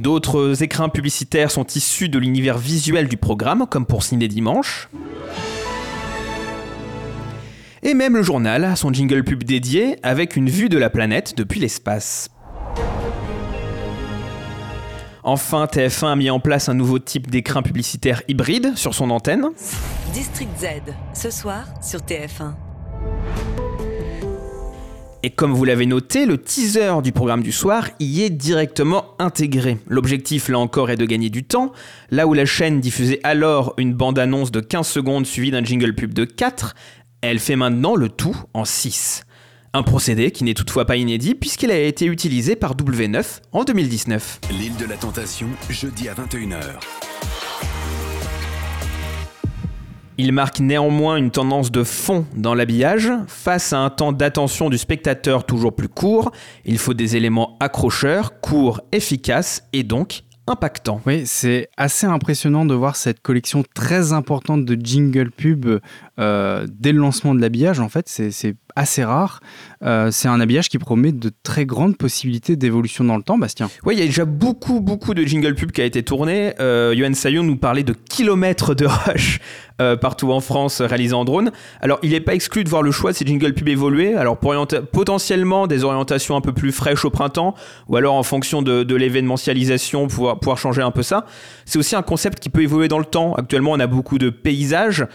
D'autres écrins publicitaires sont issus de l'univers visuel du programme, comme pour Ciné Dimanche. Et même le journal a son jingle pub dédié avec une vue de la planète depuis l'espace. Enfin, TF1 a mis en place un nouveau type d'écrin publicitaire hybride sur son antenne. District Z, ce soir sur TF1. Et comme vous l'avez noté, le teaser du programme du soir y est directement intégré. L'objectif là encore est de gagner du temps. Là où la chaîne diffusait alors une bande-annonce de 15 secondes suivie d'un jingle pub de 4, elle fait maintenant le tout en 6. Un procédé qui n'est toutefois pas inédit puisqu'il a été utilisé par W9 en 2019. L'île de la Tentation, jeudi à 21h. Il marque néanmoins une tendance de fond dans l'habillage. Face à un temps d'attention du spectateur toujours plus court, il faut des éléments accrocheurs, courts, efficaces et donc impactants. Oui, c'est assez impressionnant de voir cette collection très importante de jingle pub euh, dès le lancement de l'habillage. En fait, c'est assez rare. Euh, c'est un habillage qui promet de très grandes possibilités d'évolution dans le temps, Bastien. Oui, il y a déjà beaucoup, beaucoup de jingle pub qui a été tourné. Euh, Sayon nous parlait de kilomètres de rush euh, partout en France réalisés en drone. Alors, il n'est pas exclu de voir le choix de ces jingle pub évoluer. Alors, pour potentiellement des orientations un peu plus fraîches au printemps, ou alors en fonction de, l'événementialisation, pouvoir, changer un peu ça. C'est aussi un concept qui peut évoluer dans le temps. Actuellement, on a beaucoup de paysages.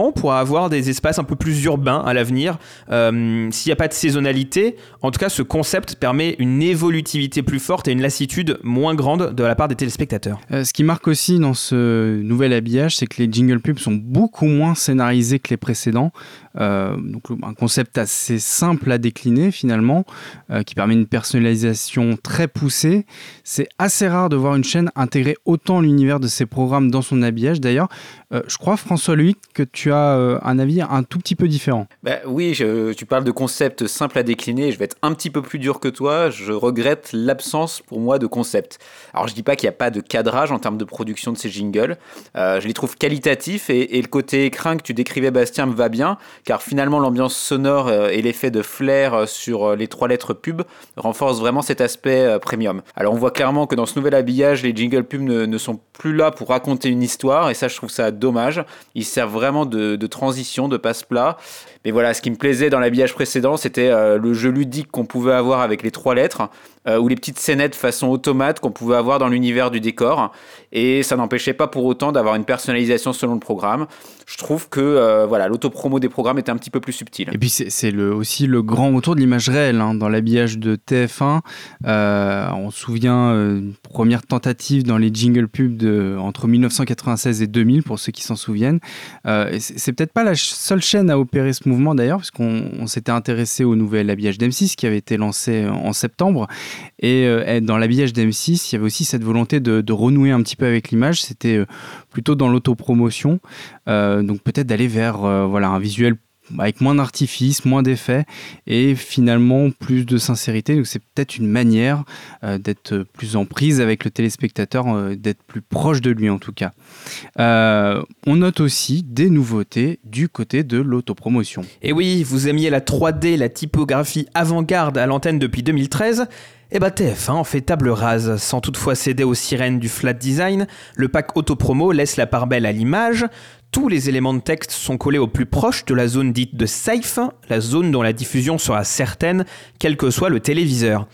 Euh, potentiellement, pour avoir des espaces un peu plus urbains à l'avenir. Euh, s'il n'y a pas de saisonnalité, en tout cas, ce concept permet une évolutivité plus forte et une lassitude moins grande de la part des téléspectateurs. Euh, ce qui marque aussi dans ce nouvel habillage, c'est que les jingle pubs sont beaucoup moins scénarisés que les précédents. Euh, donc un concept assez simple à décliner finalement, euh, qui permet une personnalisation très poussée. C'est assez rare de voir une chaîne intégrer autant l'univers de ses programmes dans son habillage. D'ailleurs, euh, je crois François Louis que tu as un avis un tout petit peu différent. Bah, oui, tu parles de concept simple à décliner. Je vais être un petit peu plus dur que toi. Je regrette l'absence pour moi de concept. Alors je dis pas qu'il n'y a pas de cadrage en termes de production de ces jingles. je les trouve qualitatifs et, et le côté écrin que tu décrivais Bastien me va bien car finalement l'ambiance sonore euh, et l'effet de flair euh, sur euh, les trois lettres pub renforcent vraiment cet aspect premium. Alors on voit clairement que dans ce nouvel habillage, les jingle pubs ne, sont plus là pour raconter une histoire, et ça je trouve ça dommage. Ils servent vraiment de, de transition, de passe-plat. Mais voilà, ce qui me plaisait dans l'habillage précédent, c'était le jeu ludique qu'on pouvait avoir avec les trois lettres. Euh, ou les petites scénettes façon automate qu'on pouvait avoir dans l'univers du décor. Et ça n'empêchait pas pour autant d'avoir une personnalisation selon le programme. Je trouve que euh, voilà, l'autopromo des programmes était un petit peu plus subtil. Et puis c'est aussi le grand retour de l'image réelle hein, dans l'habillage de TF1. Euh, on se souvient une première tentative dans les jingle pubs entre 1996 et 2000 pour ceux qui s'en souviennent. c'est peut-être pas la seule chaîne à opérer ce mouvement d'ailleurs, puisqu'on s'était intéressé au nouvel habillage d'M6 qui avait été lancé en septembre. Euh, et dans l'habillage d'M6, il y avait aussi cette volonté de, renouer un petit peu avec l'image. C'était euh, plutôt dans l'autopromotion. Euh, donc peut-être d'aller vers voilà, un visuel avec moins d'artifice, moins d'effets et finalement plus de sincérité. C'est peut-être une manière d'être plus en prise avec le téléspectateur, d'être plus proche de lui en tout cas. on note aussi des nouveautés du côté de l'autopromotion. Et oui, vous aimiez la 3D, la typographie avant-garde à l'antenne depuis 2013 et bah TF1 en fait table rase, sans toutefois céder aux sirènes du flat design, le pack autopromo laisse la part belle à l'image, tous les éléments de texte sont collés au plus proche de la zone dite de safe, la zone dont la diffusion sera certaine, quel que soit le téléviseur.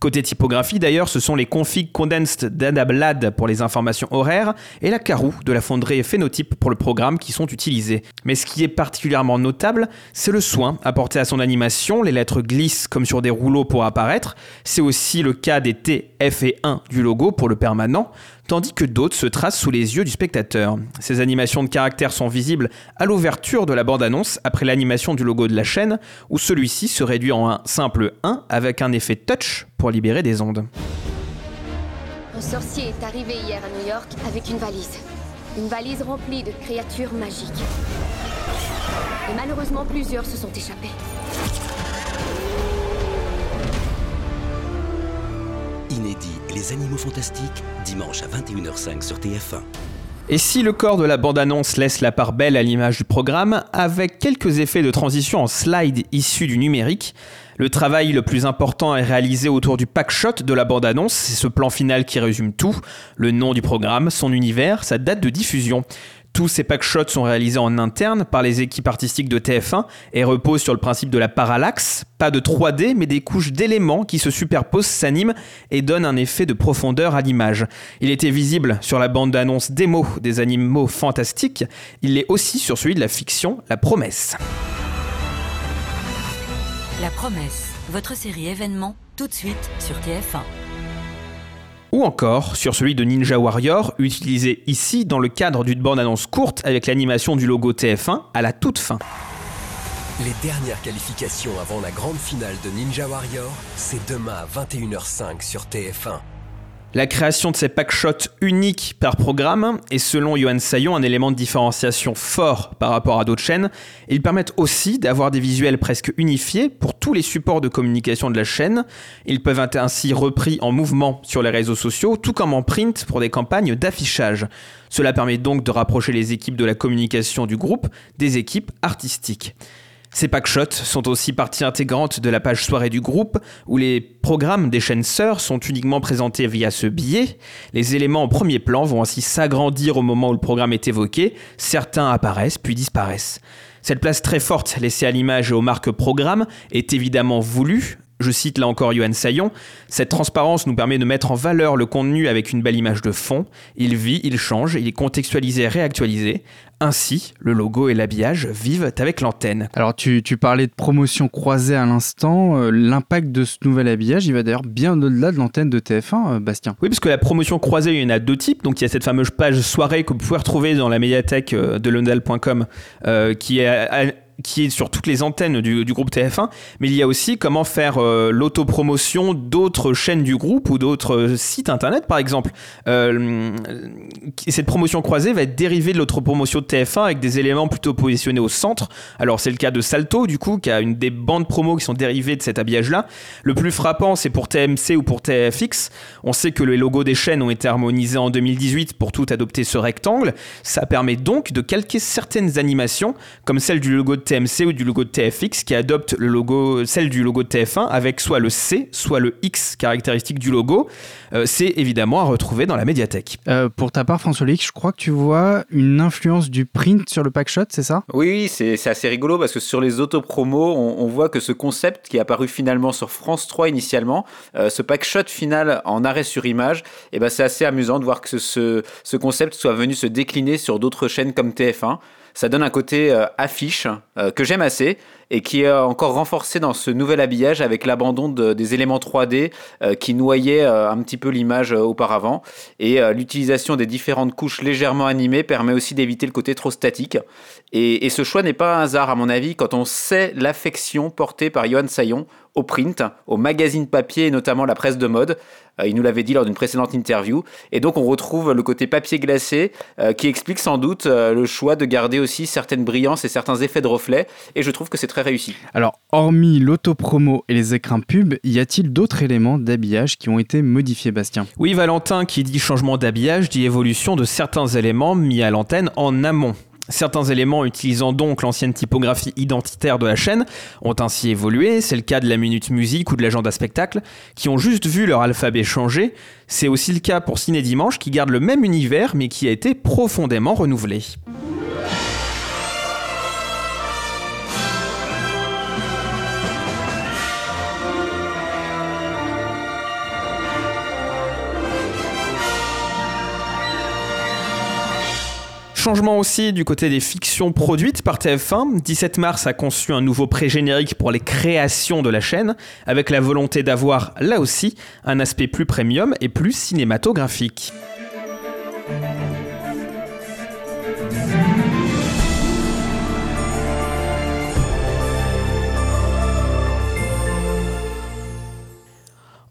Côté typographie d'ailleurs, ce sont les configs condensed d'Adablad pour les informations horaires et la Carou de la fonderie Phénotype pour le programme qui sont utilisés. Mais ce qui est particulièrement notable, c'est le soin apporté à son animation, les lettres glissent comme sur des rouleaux pour apparaître, c'est aussi le cas des T, F et 1 du logo pour le permanent, tandis que d'autres se tracent sous les yeux du spectateur. Ces animations de caractère sont visibles à l'ouverture de la bande-annonce après l'animation du logo de la chaîne, où celui-ci se réduit en un simple 1 avec un effet touch pour libérer des ondes. Notre sorcier est arrivé hier à New York avec une valise. Une valise remplie de créatures magiques. Et malheureusement, plusieurs se sont échappés. Inédit, les animaux fantastiques, dimanche à 21h05 sur TF1. Et si le corps de la bande-annonce laisse la part belle à l'image du programme, avec quelques effets de transition en slide issus du numérique, le travail le plus important est réalisé autour du pack shot de la bande-annonce, c'est ce plan final qui résume tout, le nom du programme, son univers, sa date de diffusion. Tous ces packshots sont réalisés en interne par les équipes artistiques de TF1 et reposent sur le principe de la parallaxe, pas de 3D mais des couches d'éléments qui se superposent, s'animent et donnent un effet de profondeur à l'image. Il était visible sur la bande d'annonce démo des animaux fantastiques, il l'est aussi sur celui de la fiction La Promesse. La Promesse, votre série événement, tout de suite sur TF1 ou encore sur celui de Ninja Warrior, utilisé ici dans le cadre d'une bande-annonce courte avec l'animation du logo TF1 à la toute fin. Les dernières qualifications avant la grande finale de Ninja Warrior, c'est demain à 21h05 sur TF1. La création de ces packshots uniques par programme est selon Johan Sayon un élément de différenciation fort par rapport à d'autres chaînes. Ils permettent aussi d'avoir des visuels presque unifiés pour tous les supports de communication de la chaîne. Ils peuvent être ainsi repris en mouvement sur les réseaux sociaux, tout comme en print pour des campagnes d'affichage. Cela permet donc de rapprocher les équipes de la communication du groupe des équipes artistiques. Ces packshots sont aussi partie intégrante de la page soirée du groupe, où les programmes des chaînes sœurs sont uniquement présentés via ce biais. Les éléments en premier plan vont ainsi s'agrandir au moment où le programme est évoqué, certains apparaissent puis disparaissent. Cette place très forte laissée à l'image et aux marques programmes est évidemment voulue, je cite là encore Johan Sayon, cette transparence nous permet de mettre en valeur le contenu avec une belle image de fond. Il vit, il change, il est contextualisé, réactualisé. Ainsi, le logo et l'habillage vivent avec l'antenne. Alors tu, parlais de promotion croisée à l'instant. Euh, l'impact de ce nouvel habillage, il va d'ailleurs bien au-delà de l'antenne de TF1, euh, Bastien. Oui, parce que la promotion croisée, il y en a deux types. Donc il y a cette fameuse page soirée que vous pouvez retrouver dans la médiathèque euh, de londal.com qui est qui est sur toutes les antennes du, groupe TF1, mais il y a aussi comment faire euh, l'autopromotion d'autres chaînes du groupe ou d'autres sites internet, par exemple. Euh, cette promotion croisée va être dérivée de l'autopromotion de TF1 avec des éléments plutôt positionnés au centre. Alors c'est le cas de Salto, du coup, qui a une des bandes promo qui sont dérivées de cet habillage-là. Le plus frappant, c'est pour TMC ou pour TFX. On sait que les logos des chaînes ont été harmonisés en 2018 pour tout adopter ce rectangle. Ça permet donc de calquer certaines animations, comme celle du logo de TMC ou du logo de TFX qui adopte le logo, celle du logo de TF1 avec soit le C, soit le X caractéristique du logo. Euh, c'est évidemment à retrouver dans la médiathèque. Euh, pour ta part, François Luc, je crois que tu vois une influence du print sur le packshot, c'est ça? Oui, c'est assez rigolo parce que sur les autopromos, on, on voit que ce concept qui est apparu finalement sur France 3 initialement, euh, ce packshot final en arrêt sur image, et eh ben c'est assez amusant de voir que ce, ce concept soit venu se décliner sur d'autres chaînes comme TF1 ça donne un côté euh, affiche euh, que j'aime assez et qui est encore renforcé dans ce nouvel habillage avec l'abandon des éléments 3D euh, qui noyaient un petit peu l'image auparavant. Et l'utilisation des différentes couches légèrement animées permet aussi d'éviter le côté trop statique. Et, et ce choix n'est pas un hasard à mon avis quand on sait l'affection portée par Johan Sayon au print, au magazine papier et notamment la presse de mode. Euh, il nous l'avait dit lors d'une précédente interview. Et donc on retrouve le côté papier glacé euh, qui explique sans doute euh, le choix de garder aussi certaines brillances et certains effets de reflet. Et je trouve que c'est très réussi. Alors, hormis l'autopromo et les écrans pub, y a-t-il d'autres éléments d'habillage qui ont été modifiés, Bastien? Oui, Valentin, qui dit changement d'habillage, dit évolution de certains éléments mis à l'antenne en amont. Certains éléments utilisant donc l'ancienne typographie identitaire de la chaîne ont ainsi évolué, c'est le cas de la Minute Musique ou de l'agenda spectacle, qui ont juste vu leur alphabet changer. C'est aussi le cas pour Ciné Dimanche qui garde le même univers mais qui a été profondément renouvelé. Changement aussi du côté des fictions produites par TF1. 17 mars a conçu un nouveau pré-générique pour les créations de la chaîne, avec la volonté d'avoir, là aussi, un aspect plus premium et plus cinématographique.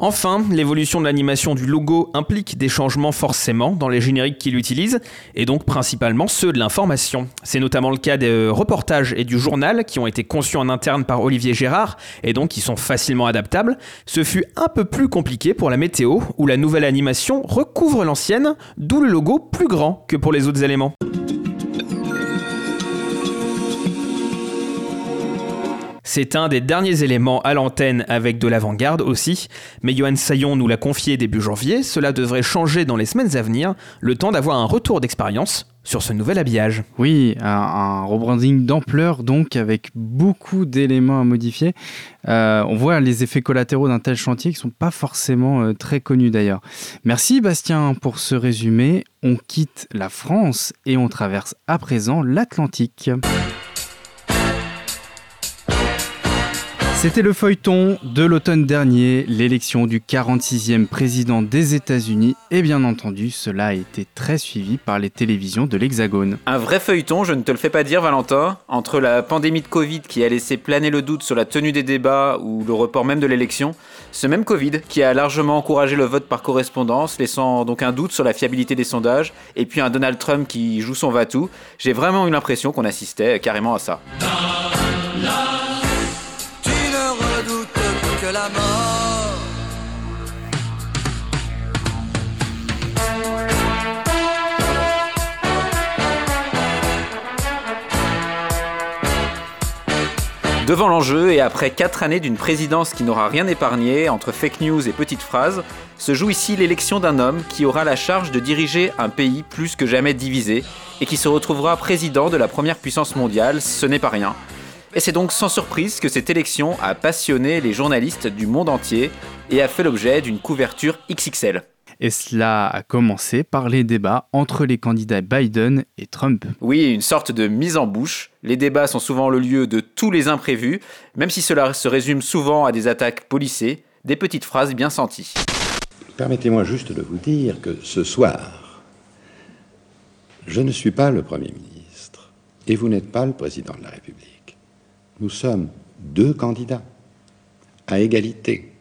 Enfin, l'évolution de l'animation du logo implique des changements forcément dans les génériques qu'il utilise, et donc principalement ceux de l'information. C'est notamment le cas des reportages et du journal qui ont été conçus en interne par Olivier Gérard, et donc qui sont facilement adaptables. Ce fut un peu plus compliqué pour la météo, où la nouvelle animation recouvre l'ancienne, d'où le logo plus grand que pour les autres éléments. C'est un des derniers éléments à l'antenne avec de l'avant-garde aussi, mais Johan Sayon nous l'a confié début janvier, cela devrait changer dans les semaines à venir, le temps d'avoir un retour d'expérience sur ce nouvel habillage. Oui, un, rebranding d'ampleur donc avec beaucoup d'éléments à modifier. Euh, on voit les effets collatéraux d'un tel chantier qui ne sont pas forcément euh, très connus d'ailleurs. Merci Bastien pour ce résumé. On quitte la France et on traverse à présent l'Atlantique. C'était le feuilleton de l'automne dernier, l'élection du 46e président des États-Unis, et bien entendu, cela a été très suivi par les télévisions de l'Hexagone. Un vrai feuilleton, je ne te le fais pas dire, Valentin. Entre la pandémie de Covid qui a laissé planer le doute sur la tenue des débats ou le report même de l'élection, ce même Covid qui a largement encouragé le vote par correspondance, laissant donc un doute sur la fiabilité des sondages, et puis un Donald Trump qui joue son va-tout, j'ai vraiment eu l'impression qu'on assistait carrément à ça. Devant l'enjeu et après 4 années d'une présidence qui n'aura rien épargné entre fake news et petites phrases, se joue ici l'élection d'un homme qui aura la charge de diriger un pays plus que jamais divisé et qui se retrouvera président de la première puissance mondiale, ce n'est pas rien. Et c'est donc sans surprise que cette élection a passionné les journalistes du monde entier et a fait l'objet d'une couverture XXL. Et cela a commencé par les débats entre les candidats Biden et Trump. Oui, une sorte de mise en bouche. Les débats sont souvent le lieu de tous les imprévus, même si cela se résume souvent à des attaques policées, des petites phrases bien senties. Permettez-moi juste de vous dire que ce soir, je ne suis pas le Premier ministre et vous n'êtes pas le Président de la République. Nous sommes deux candidats à égalité.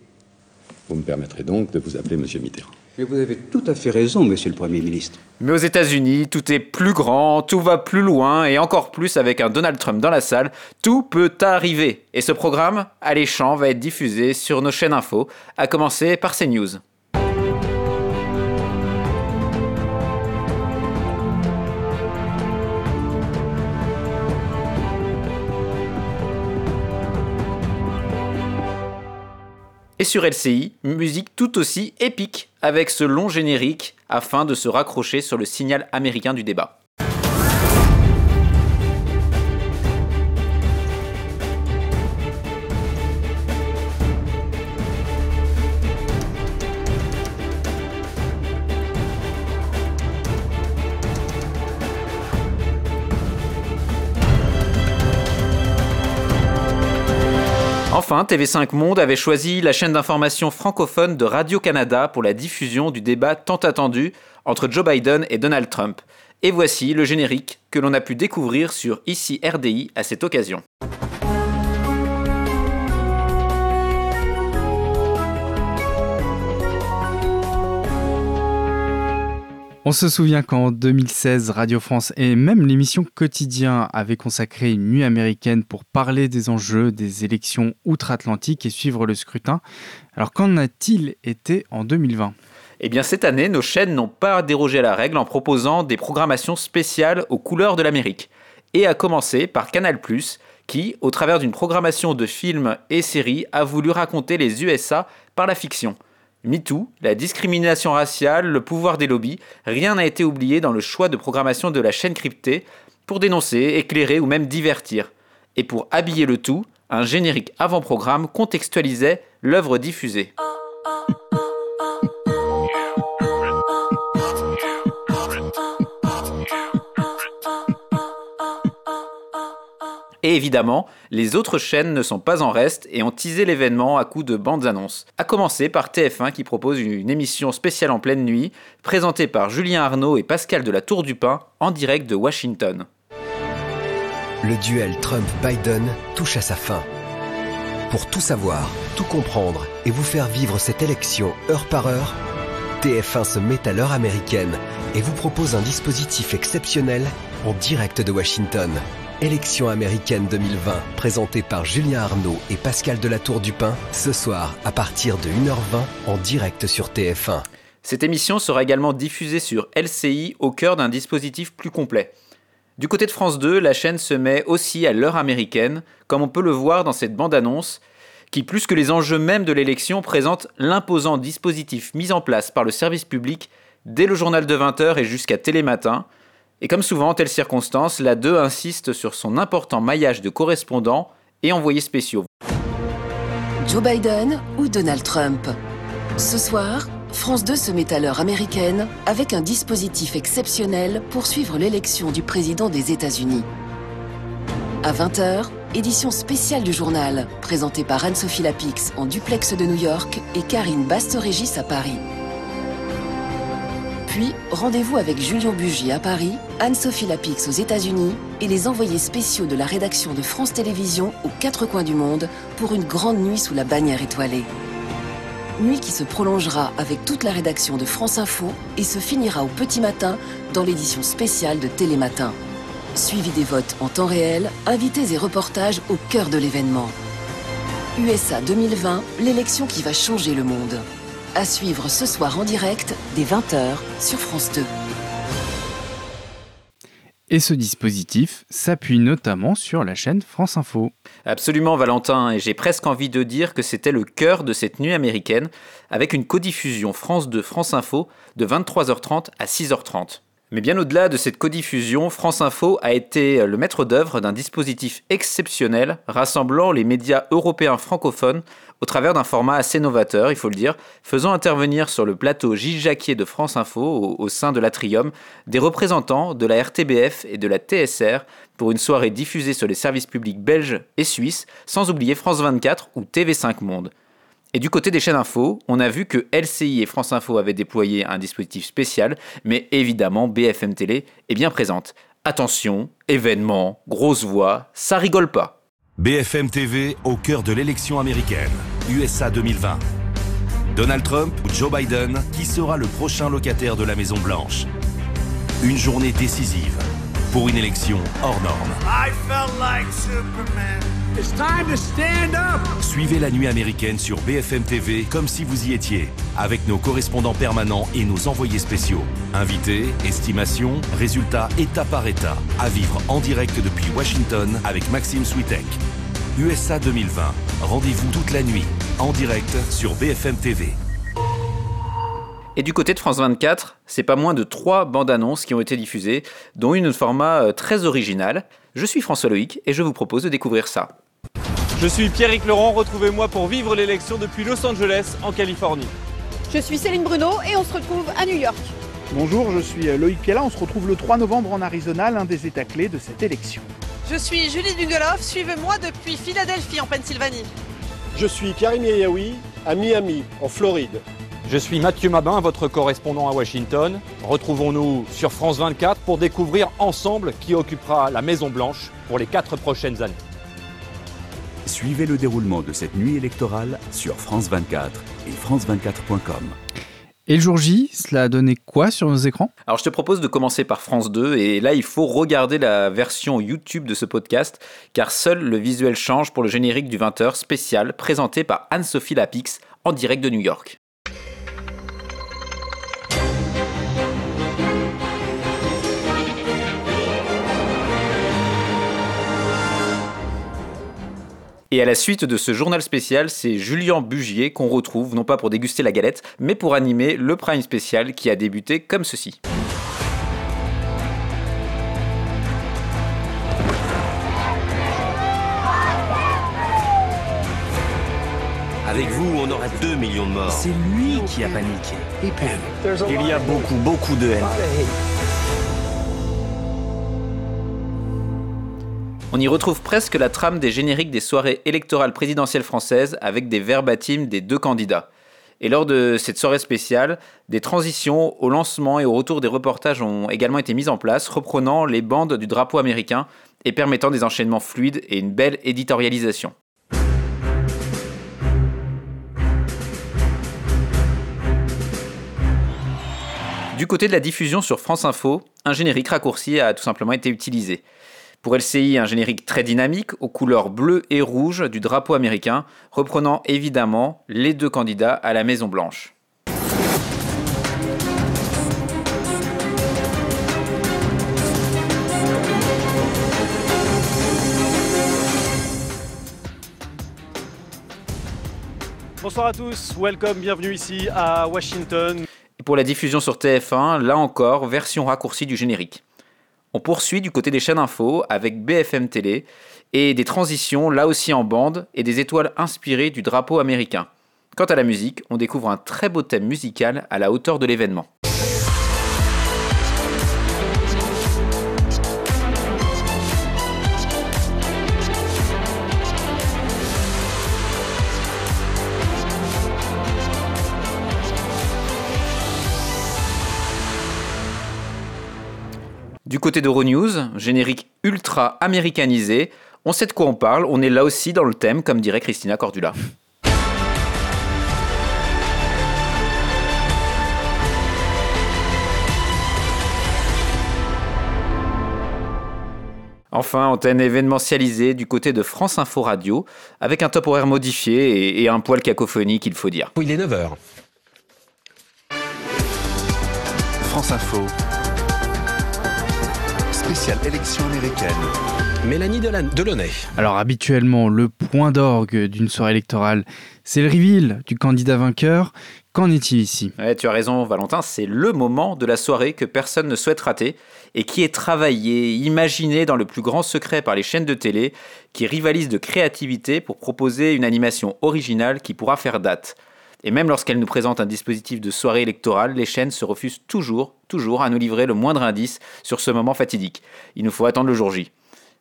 Vous me permettrez donc de vous appeler Monsieur Mitterrand. Mais vous avez tout à fait raison, Monsieur le Premier ministre. Mais aux États-Unis, tout est plus grand, tout va plus loin, et encore plus avec un Donald Trump dans la salle, tout peut arriver. Et ce programme, alléchant, va être diffusé sur nos chaînes info, à commencer par CNews. Et sur LCI, musique tout aussi épique avec ce long générique afin de se raccrocher sur le signal américain du débat. Enfin, TV5 Monde avait choisi la chaîne d'information francophone de Radio-Canada pour la diffusion du débat tant attendu entre Joe Biden et Donald Trump. Et voici le générique que l'on a pu découvrir sur ICI RDI à cette occasion. On se souvient qu'en 2016, Radio France et même l'émission Quotidien avaient consacré une nuit américaine pour parler des enjeux des élections outre-Atlantique et suivre le scrutin. Alors qu'en a-t-il été en 2020 eh bien cette année, nos chaînes n'ont pas dérogé à la règle en proposant des programmations spéciales aux couleurs de l'Amérique. Et à commencer par Canal ⁇ qui, au travers d'une programmation de films et séries, a voulu raconter les USA par la fiction. MeToo, la discrimination raciale, le pouvoir des lobbies, rien n'a été oublié dans le choix de programmation de la chaîne cryptée pour dénoncer, éclairer ou même divertir. Et pour habiller le tout, un générique avant-programme contextualisait l'œuvre diffusée. Et évidemment, les autres chaînes ne sont pas en reste et ont teasé l'événement à coups de bandes annonces. À commencer par TF1 qui propose une émission spéciale en pleine nuit, présentée par Julien Arnaud et Pascal de la Tour du Pin en direct de Washington. Le duel Trump-Biden touche à sa fin. Pour tout savoir, tout comprendre et vous faire vivre cette élection heure par heure, TF1 se met à l'heure américaine et vous propose un dispositif exceptionnel en direct de Washington. Élection américaine 2020, présentée par Julien Arnaud et Pascal Delatour Dupin, ce soir à partir de 1h20 en direct sur TF1. Cette émission sera également diffusée sur LCI au cœur d'un dispositif plus complet. Du côté de France 2, la chaîne se met aussi à l'heure américaine, comme on peut le voir dans cette bande-annonce, qui, plus que les enjeux même de l'élection, présente l'imposant dispositif mis en place par le service public dès le journal de 20h et jusqu'à Télématin. Et comme souvent en telles circonstances, la 2 insiste sur son important maillage de correspondants et envoyés spéciaux. Joe Biden ou Donald Trump? Ce soir, France 2 se met à l'heure américaine avec un dispositif exceptionnel pour suivre l'élection du président des États-Unis. À 20h, édition spéciale du journal, présentée par Anne-Sophie Lapix en duplex de New York et Karine Baste-Régis à Paris. Rendez-vous avec Julien Bugy à Paris, Anne-Sophie Lapix aux États-Unis et les envoyés spéciaux de la rédaction de France Télévisions aux quatre coins du monde pour une grande nuit sous la bannière étoilée. Nuit qui se prolongera avec toute la rédaction de France Info et se finira au petit matin dans l'édition spéciale de Télématin. Suivi des votes en temps réel, invités et reportages au cœur de l'événement. USA 2020, l'élection qui va changer le monde. À suivre ce soir en direct dès 20h sur France 2. Et ce dispositif s'appuie notamment sur la chaîne France Info. Absolument Valentin, et j'ai presque envie de dire que c'était le cœur de cette nuit américaine, avec une codiffusion France 2 France Info de 23h30 à 6h30. Mais bien au-delà de cette codiffusion, France Info a été le maître d'œuvre d'un dispositif exceptionnel rassemblant les médias européens francophones au travers d'un format assez novateur, il faut le dire, faisant intervenir sur le plateau Gilles Jacquier de France Info au, au sein de l'Atrium des représentants de la RTBF et de la TSR pour une soirée diffusée sur les services publics belges et suisses, sans oublier France 24 ou TV5 Monde. Et du côté des chaînes info, on a vu que LCI et France Info avaient déployé un dispositif spécial, mais évidemment BFM Télé est bien présente. Attention, événement, grosse voix, ça rigole pas. BFM TV au cœur de l'élection américaine, USA 2020. Donald Trump ou Joe Biden, qui sera le prochain locataire de la Maison Blanche Une journée décisive pour une élection hors norme. I felt like Superman. It's time to stand up. Suivez la nuit américaine sur BFM TV comme si vous y étiez, avec nos correspondants permanents et nos envoyés spéciaux. Invités, estimations, résultats état par état. À vivre en direct depuis Washington avec Maxime Switek. USA 2020. Rendez-vous toute la nuit, en direct sur BFM TV. Et du côté de France 24, c'est pas moins de trois bandes annonces qui ont été diffusées, dont une de format euh, très original. Je suis François Loïc et je vous propose de découvrir ça. Je suis Pierrick Laurent, retrouvez-moi pour vivre l'élection depuis Los Angeles, en Californie. Je suis Céline Bruno et on se retrouve à New York. Bonjour, je suis Loïc Piala, on se retrouve le 3 novembre en Arizona, l'un des états clés de cette élection. Je suis Julie Dungeloff, suivez-moi depuis Philadelphie en Pennsylvanie. Je suis Karim Yayaoui à Miami, en Floride. Je suis Mathieu Mabin, votre correspondant à Washington. Retrouvons-nous sur France 24 pour découvrir ensemble qui occupera la Maison Blanche pour les quatre prochaines années. Suivez le déroulement de cette nuit électorale sur France 24 et france24.com. Et le jour J, cela a donné quoi sur nos écrans? Alors je te propose de commencer par France 2 et là il faut regarder la version YouTube de ce podcast car seul le visuel change pour le générique du 20h spécial présenté par Anne-Sophie Lapix en direct de New York. Et à la suite de ce journal spécial, c'est Julien Bugier qu'on retrouve, non pas pour déguster la galette, mais pour animer le Prime spécial qui a débuté comme ceci. Avec vous, on aurait 2 millions de morts. C'est lui qui a paniqué. Il y a beaucoup, beaucoup de haine. On y retrouve presque la trame des génériques des soirées électorales présidentielles françaises avec des verbatims des deux candidats. Et lors de cette soirée spéciale, des transitions au lancement et au retour des reportages ont également été mises en place, reprenant les bandes du drapeau américain et permettant des enchaînements fluides et une belle éditorialisation. Du côté de la diffusion sur France Info, un générique raccourci a tout simplement été utilisé. Pour LCI, un générique très dynamique aux couleurs bleues et rouges du drapeau américain, reprenant évidemment les deux candidats à la Maison Blanche. Bonsoir à tous, welcome, bienvenue ici à Washington. Et pour la diffusion sur TF1, là encore, version raccourcie du générique. On poursuit du côté des chaînes info avec BFM Télé et des transitions là aussi en bande et des étoiles inspirées du drapeau américain. Quant à la musique, on découvre un très beau thème musical à la hauteur de l'événement. Du côté d'Euronews, générique ultra américanisé, on sait de quoi on parle, on est là aussi dans le thème, comme dirait Christina Cordula. Enfin, antenne événementialisée du côté de France Info Radio, avec un top horaire modifié et, et un poil cacophonique, il faut dire. Il est 9h. France Info. Spéciale élection américaine. Mélanie Delaunay. Alors habituellement, le point d'orgue d'une soirée électorale, c'est le reveal du candidat vainqueur. Qu'en est-il ici? Ouais, tu as raison, Valentin, c'est le moment de la soirée que personne ne souhaite rater et qui est travaillé, imaginé dans le plus grand secret par les chaînes de télé qui rivalisent de créativité pour proposer une animation originale qui pourra faire date. Et même lorsqu'elles nous présentent un dispositif de soirée électorale, les chaînes se refusent toujours, toujours à nous livrer le moindre indice sur ce moment fatidique. Il nous faut attendre le jour J.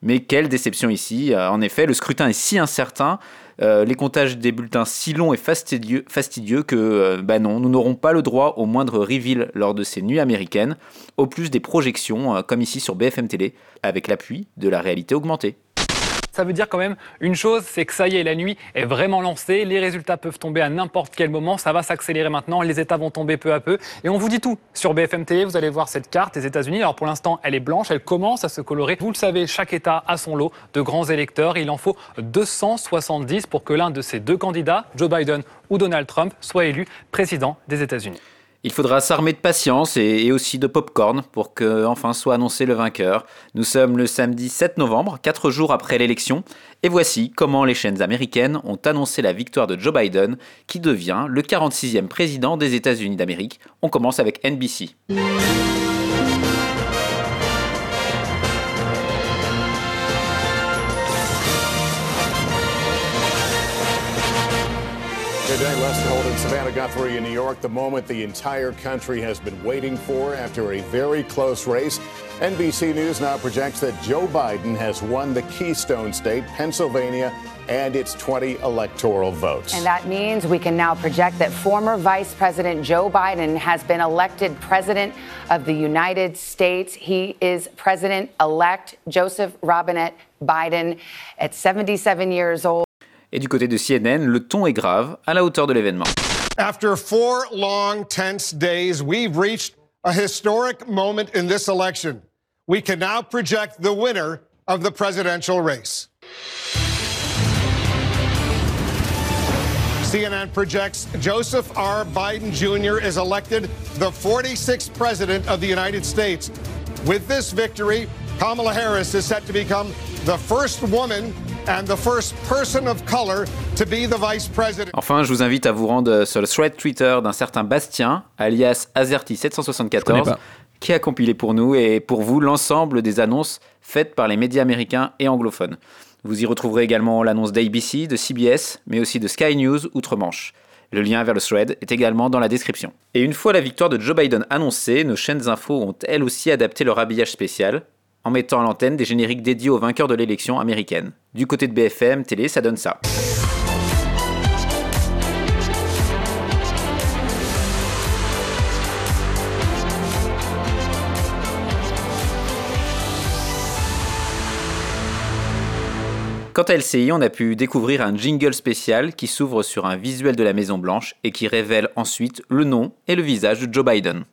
Mais quelle déception ici. Euh, En effet, le scrutin est si incertain, euh, les comptages des bulletins si longs et fastidieux, que, euh, bah non, nous n'aurons pas le droit au moindre reveal lors de ces nuits américaines, au plus des projections, euh, comme ici sur BFM Télé, avec l'appui de la réalité augmentée. Ça veut dire quand même une chose, c'est que ça y est, la nuit est vraiment lancée. Les résultats peuvent tomber à n'importe quel moment. Ça va s'accélérer maintenant. Les États vont tomber peu à peu. Et on vous dit tout. Sur BFM TV, vous allez voir cette carte des États-Unis. Alors pour l'instant, elle est blanche. Elle commence à se colorer. Vous le savez, chaque État a son lot de grands électeurs. Il en faut 270 pour que l'un de ces deux candidats, Joe Biden ou Donald Trump, soit élu président des États-Unis. Il faudra s'armer de patience et, aussi de popcorn pour que enfin soit annoncé le vainqueur. Nous sommes le samedi 7 novembre, quatre jours après l'élection, et voici comment les chaînes américaines ont annoncé la victoire de Joe Biden, qui devient le 46e président des États-Unis d'Amérique. On commence avec NBC. And Savannah Guthrie in New York. The moment the entire country has been waiting for after a very close race. NBC News now projects that Joe Biden has won the Keystone State, Pennsylvania, and its 20 electoral votes. And that means we can now project that former Vice President Joe Biden has been elected President of the United States. He is President elect Joseph Robinette Biden at 77 years old. Et du côté de CNN, le ton est grave, à la hauteur de l'événement. After four long, tense days, we've reached a historic moment in this election. We can now project the winner of the presidential race. CNN projects Joseph R. Biden Jr. is elected the 46th president of the United States. With this victory, Kamala Harris is set to become the first woman and the first person of color to be the vice president. Enfin, je vous invite à vous rendre sur le thread Twitter d'un certain Bastien, alias Je connais Azerty774, pas. qui a compilé pour nous et pour vous l'ensemble des annonces faites par les médias américains et anglophones. Vous y retrouverez également l'annonce d'ABC, de CBS, mais aussi de Sky News Outre-Manche. Le lien vers le thread est également dans la description. Et une fois la victoire de Joe Biden annoncée, nos chaînes info ont elles aussi adapté leur habillage spécial, en mettant à l'antenne des génériques dédiés aux vainqueurs de l'élection américaine. Du côté de BFM Télé, ça donne ça. Quant à LCI, on a pu découvrir un jingle spécial qui s'ouvre sur un visuel de la Maison Blanche et qui révèle ensuite le nom et le visage de Joe Biden.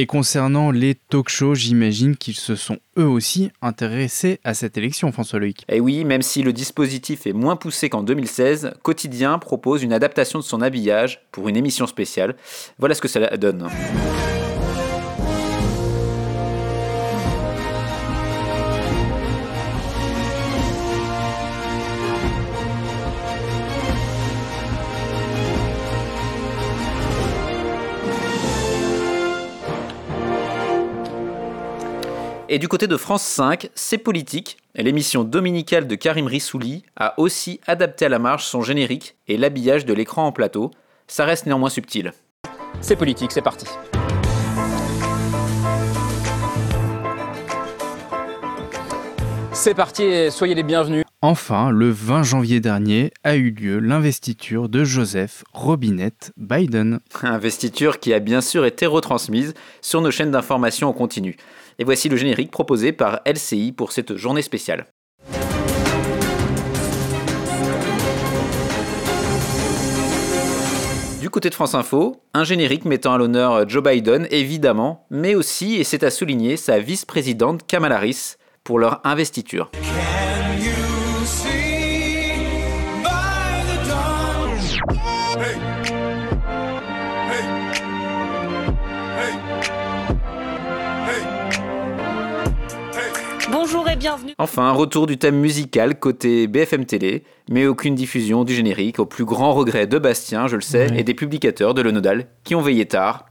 Et concernant les talk shows, j'imagine qu'ils se sont eux aussi intéressés à cette élection, François Loïc. Et oui, même si le dispositif est moins poussé qu'en 2016, Quotidien propose une adaptation de son habillage pour une émission spéciale. Voilà ce que ça donne. Et du côté de France 5, C'est politique. L'émission dominicale de Karim Rissouli a aussi adapté à la marge son générique et l'habillage de l'écran en plateau. Ça reste néanmoins subtil. C'est politique, c'est parti. C'est parti soyez les bienvenus. Enfin, le 20 janvier dernier a eu lieu l'investiture de Joseph Robinette Biden. Investiture qui a bien sûr été retransmise sur nos chaînes d'information en continu. Et voici le générique proposé par LCI pour cette journée spéciale. Du côté de France Info, un générique mettant à l'honneur Joe Biden, évidemment, mais aussi, et c'est à souligner, sa vice-présidente Kamala Harris pour leur investiture. Bienvenue. Enfin, un retour du thème musical côté BFM Télé, mais aucune diffusion du générique, au plus grand regret de Bastien, je le sais, et des publicateurs de Le Nodal, qui ont veillé tard,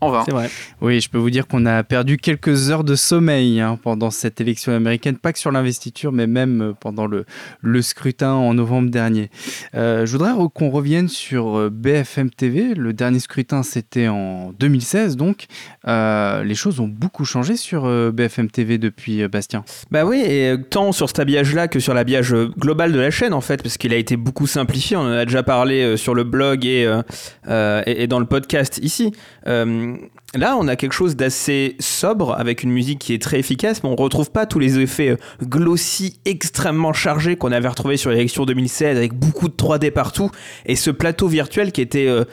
en vain. C'est vrai. Oui, je peux vous dire qu'on a perdu quelques heures de sommeil hein, pendant cette élection américaine, pas que sur l'investiture, mais même euh, pendant le, le scrutin en novembre dernier. Euh, je voudrais qu'on revienne sur euh, BFM TV. Le dernier scrutin, c'était en 2016, donc les choses ont beaucoup changé sur BFM TV depuis Bastien. Bah oui, et tant sur cet habillage-là que sur l'habillage global de la chaîne, en fait, parce qu'il a été beaucoup simplifié. On en a déjà parlé sur le blog et, et, et dans le podcast ici. Là, on a quelque chose d'assez sobre avec une musique qui est très efficace, mais on retrouve pas tous les effets euh, glossy extrêmement chargés qu'on avait retrouvés sur l'élection 2016 avec beaucoup de 3D partout et ce plateau virtuel qui était euh,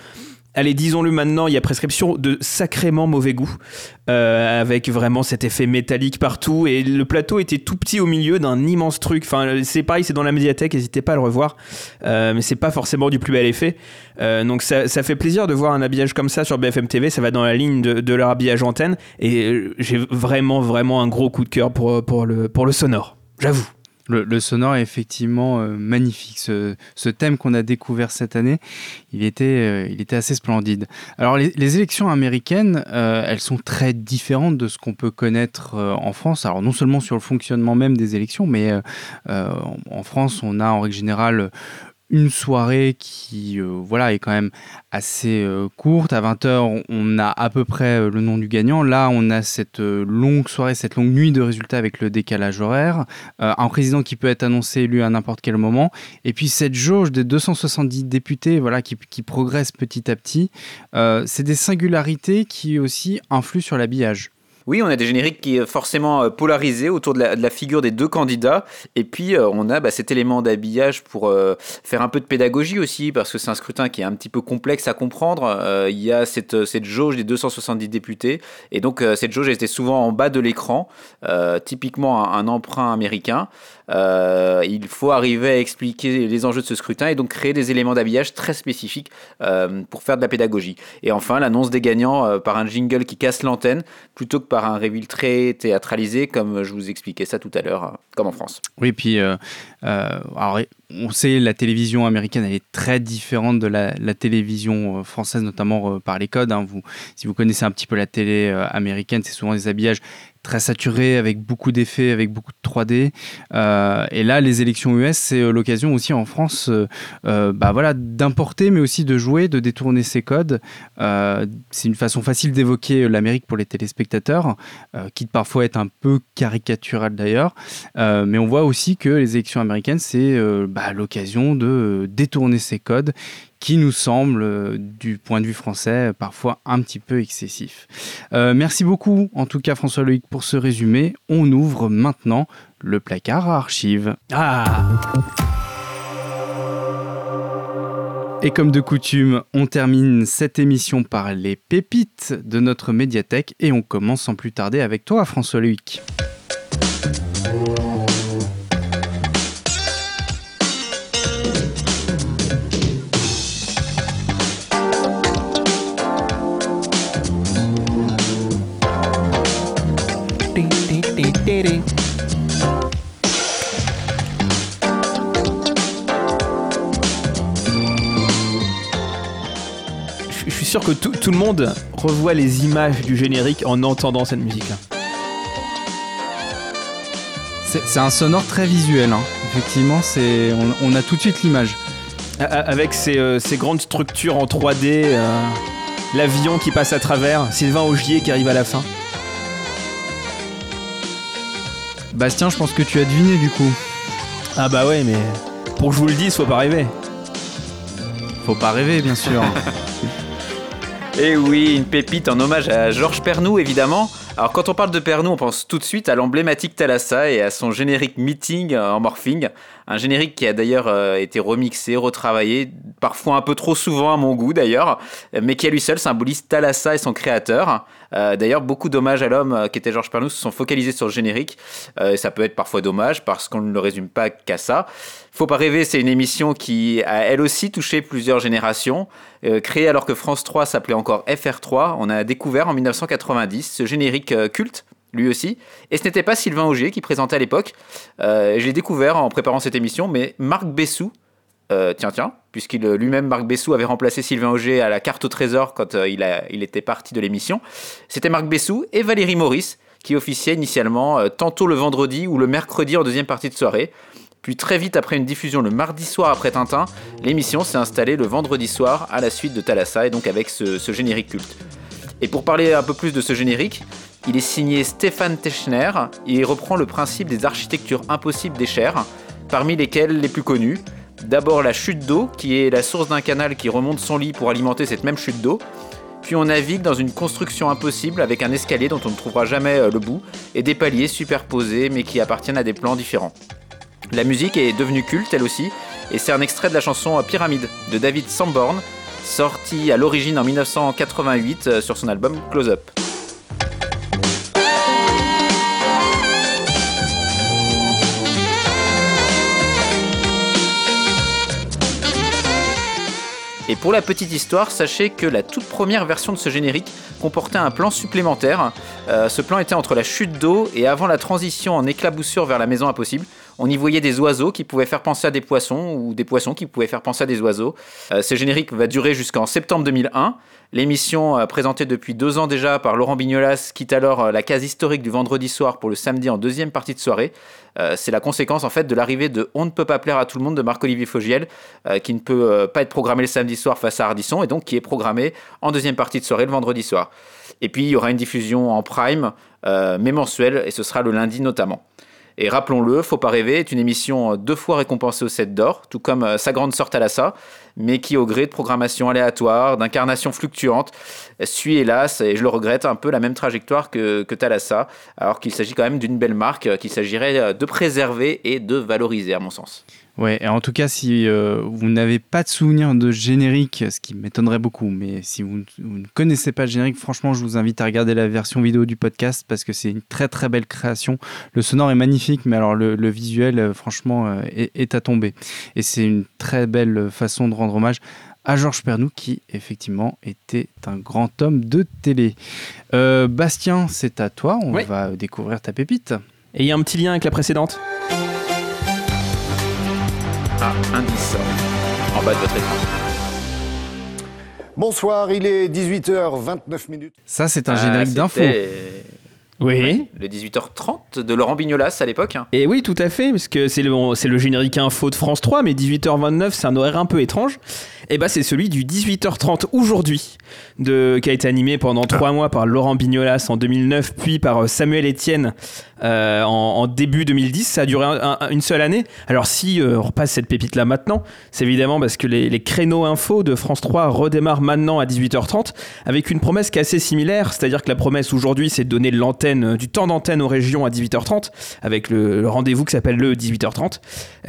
allez, disons-le maintenant, il y a prescription de sacrément mauvais goût, euh, avec vraiment cet effet métallique partout, et le plateau était tout petit au milieu d'un immense truc. Enfin, c'est pareil, c'est dans la médiathèque, n'hésitez pas à le revoir, euh, mais c'est pas forcément du plus bel effet. Euh, donc ça, fait plaisir de voir un habillage comme ça sur BFM TV, ça va dans la ligne de, de leur habillage antenne, et j'ai vraiment, vraiment un gros coup de cœur pour le sonore, j'avoue. Le, sonore est effectivement euh, magnifique. Ce, thème qu'on a découvert cette année, il était, euh, assez splendide. Alors les, élections américaines, euh, elles sont très différentes de ce qu'on peut connaître en France. Alors non seulement sur le fonctionnement même des élections, mais en France, on a en règle générale une soirée qui euh, voilà est quand même assez euh, courte. À 20h, on a à peu près euh, le nom du gagnant. Là, on a cette longue soirée, cette longue nuit de résultats avec le décalage horaire. un président qui peut être annoncé élu à n'importe quel moment. Et puis cette jauge des 270 députés voilà, qui, qui progresse petit à petit. C'est des singularités qui aussi influent sur l'habillage. Oui, on a des génériques qui est forcément euh, polarisés autour de la, figure des deux candidats. Et puis, euh, on a bah, cet élément d'habillage pour euh, faire un peu de pédagogie aussi, parce que c'est un scrutin qui est un petit peu complexe à comprendre. il y a cette, cette, jauge des 270 députés. Et donc, cette jauge était souvent en bas de l'écran, typiquement un, emprunt américain. il faut arriver à expliquer les enjeux de ce scrutin et donc créer des éléments d'habillage très spécifiques pour faire de la pédagogie. Et enfin, l'annonce des gagnants par un jingle qui casse l'antenne plutôt que par un reveal très théâtralisé, comme je vous expliquais ça tout à l'heure, comme en France. Oui, puis euh, euh, on sait la télévision américaine elle est très différente de la, télévision euh, française, notamment par les codes. Hein. Vous, si vous connaissez un petit peu la télé américaine, c'est souvent des habillages très saturé, avec beaucoup d'effets, avec beaucoup de 3D. Euh, et là, les élections US, c'est euh, l'occasion aussi en France euh, bah voilà, d'importer, mais aussi de jouer, de détourner ces codes. c'est une façon facile d'évoquer l'Amérique pour les téléspectateurs, quitte parfois être un peu caricatural d'ailleurs. mais on voit aussi que les élections américaines, c'est bah, l'occasion de détourner ces codes qui nous semble, euh, du point de vue français, parfois un petit peu excessif. Euh, merci beaucoup, en tout cas François Loïc, pour ce résumé. On ouvre maintenant le placard à archives. Ah Et comme de coutume, on termine cette émission par les pépites de notre médiathèque et on commence sans plus tarder avec toi, François Luc. Sûr que tout, tout le monde revoit les images du générique en entendant cette musique-là. C'est c'est un sonore très visuel, hein. effectivement, c'est on, on a tout de suite l'image. Avec ces, euh, ces grandes structures en 3D, euh, l'avion qui passe à travers, Sylvain Augier qui arrive à la fin. Bastien, je pense que tu as deviné du coup. Ah bah ouais, mais pour que je vous le dise, faut pas rêver. Faut pas rêver, bien sûr. Et Eh oui, une pépite en hommage à Georges Pernou, évidemment. Alors, quand on parle de Pernou, on pense tout de suite à l'emblématique Thalassa et à son générique meeting euh, en morphing. Un générique qui a d'ailleurs euh, été remixé, retravaillé, parfois un peu trop souvent à mon goût d'ailleurs, mais qui à lui seul symbolise Thalassa et son créateur. Euh, d'ailleurs, beaucoup d'hommages à l'homme euh, qui était Georges Pernou se sont focalisés sur le générique. Euh, et ça peut être parfois dommage parce qu'on ne le résume pas qu'à ça. Faut pas rêver, c'est une émission qui a elle aussi touché plusieurs générations. Créée alors que France 3 s'appelait encore FR3, on a découvert en 1990 ce générique culte, lui aussi. Et ce n'était pas Sylvain Augier qui présentait à l'époque. Euh, je l'ai découvert en préparant cette émission, mais Marc Bessou. Euh, tiens, tiens, puisqu'il lui-même, Marc Bessou, avait remplacé Sylvain Auger à la carte au trésor quand euh, il, était parti de l'émission. C'était Marc Bessou et Valérie Maurice qui officiaient initialement euh, tantôt le vendredi ou le mercredi en deuxième partie de soirée. Puis très vite après une diffusion le mardi soir après Tintin, l'émission s'est installée le vendredi soir à la suite de Thalassa et donc avec ce, ce générique culte. Et pour parler un peu plus de ce générique, il est signé Stéphane Techner et il reprend le principe des architectures impossibles des chairs, parmi lesquelles les plus connues. D'abord la chute d'eau, qui est la source d'un canal qui remonte son lit pour alimenter cette même chute d'eau. Puis on navigue dans une construction impossible avec un escalier dont on ne trouvera jamais euh, le bout et des paliers superposés mais qui appartiennent à des plans différents. La musique est devenue culte elle aussi, et c'est un extrait de la chanson Pyramide de David Sanborn, sorti à l'origine en 1988 euh, sur son album Close Up. Et pour la petite histoire, sachez que la toute première version de ce générique comportait un plan supplémentaire. Euh, ce plan était entre la chute d'eau et avant la transition en éclaboussure vers la maison impossible. On y voyait des oiseaux qui pouvaient faire penser à des poissons ou des poissons qui pouvaient faire penser à des oiseaux. Euh, ce générique va durer jusqu'en septembre 2001. L'émission, euh, présentée depuis deux ans déjà par Laurent Bignolas, quitte alors euh, la case historique du vendredi soir pour le samedi en deuxième partie de soirée. Euh, c'est la conséquence en fait de l'arrivée de On ne peut pas plaire à tout le monde de Marc-Olivier Fogiel, qui ne peut pas être programmé le samedi soir face à Ardisson et donc qui est programmé en deuxième partie de soirée le vendredi soir. Et puis il y aura une diffusion en prime, mais mensuelle, et ce sera le lundi notamment. Et rappelons-le, Faut pas rêver est une émission euh, deux fois récompensée au 7 d'or, tout comme euh, sa grande sorte à l'assa, mais qui au gré de programmation aléatoire, d'incarnation fluctuante, suit hélas, et je le regrette, un peu la même trajectoire que, que Thalassa, alors qu'il s'agit quand même d'une belle marque euh, qu'il s'agirait de préserver et de valoriser à mon sens. Ouais, et en tout cas, si euh, vous n'avez pas de souvenir de générique, ce qui m'étonnerait beaucoup, mais si vous, ne- vous ne connaissez pas le générique, franchement, je vous invite à regarder la version vidéo du podcast parce que c'est une très très belle création. Le sonore est magnifique, mais alors le, le visuel, euh, franchement, euh, est, est à tomber. Et c'est une très belle façon de rendre hommage à Georges Pernou qui, effectivement, était un grand homme de télé. Euh, Bastien, c'est à toi, on Oui. va découvrir ta pépite. Et il y a un petit lien avec la précédente? Ah, indice en bas de votre écran. Bonsoir, il est 18h29 minutes. Ça, c'est un Ah, générique d'info. c'était Oui. Le 18h30 de Laurent Bignolas à l'époque. hein. Et oui, tout à fait, parce que c'est le, c'est le générique info de France 3, mais 18h29, c'est un horaire un peu étrange. Et bah, c'est celui du 18h30 aujourd'hui, de, qui a été animé pendant trois mois par Laurent Bignolas en 2009, puis par euh, Samuel Etienne euh, en, début 2010. Ça a duré un- un- une seule année. Alors si euh, on repasse cette pépite-là maintenant, c'est évidemment parce que les, créneaux info de France 3 redémarrent maintenant à 18h30 avec une promesse qui est assez similaire. C'est-à-dire que la promesse aujourd'hui, c'est de donner l'antenne, du temps d'antenne aux régions à 18h30 avec le, rendez-vous qui s'appelle le 18h30.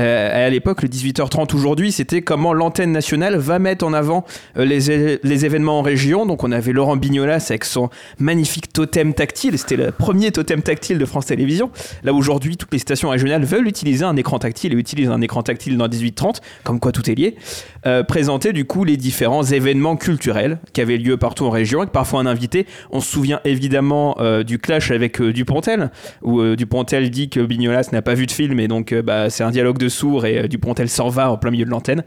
Euh, à l'époque, le 18h30 aujourd'hui, c'était comment l'antenne nationale va mettre en avant euh, les événements en région. Donc on avait Laurent Bignolas avec son magnifique totem tactile. C'était le premier totem tactile de France Là aujourd'hui, toutes les stations régionales veulent utiliser un écran tactile et utilisent un écran tactile dans 18h30, comme quoi tout est lié. Euh, présenter du coup les différents événements culturels qui avaient lieu partout en région avec parfois un invité. On se souvient évidemment euh, du clash avec euh, Dupontel où Dupontel dit que Bignolas n'a pas vu de film et donc bah, c'est un dialogue de sourds et Dupontel s'en va en plein milieu de l'antenne.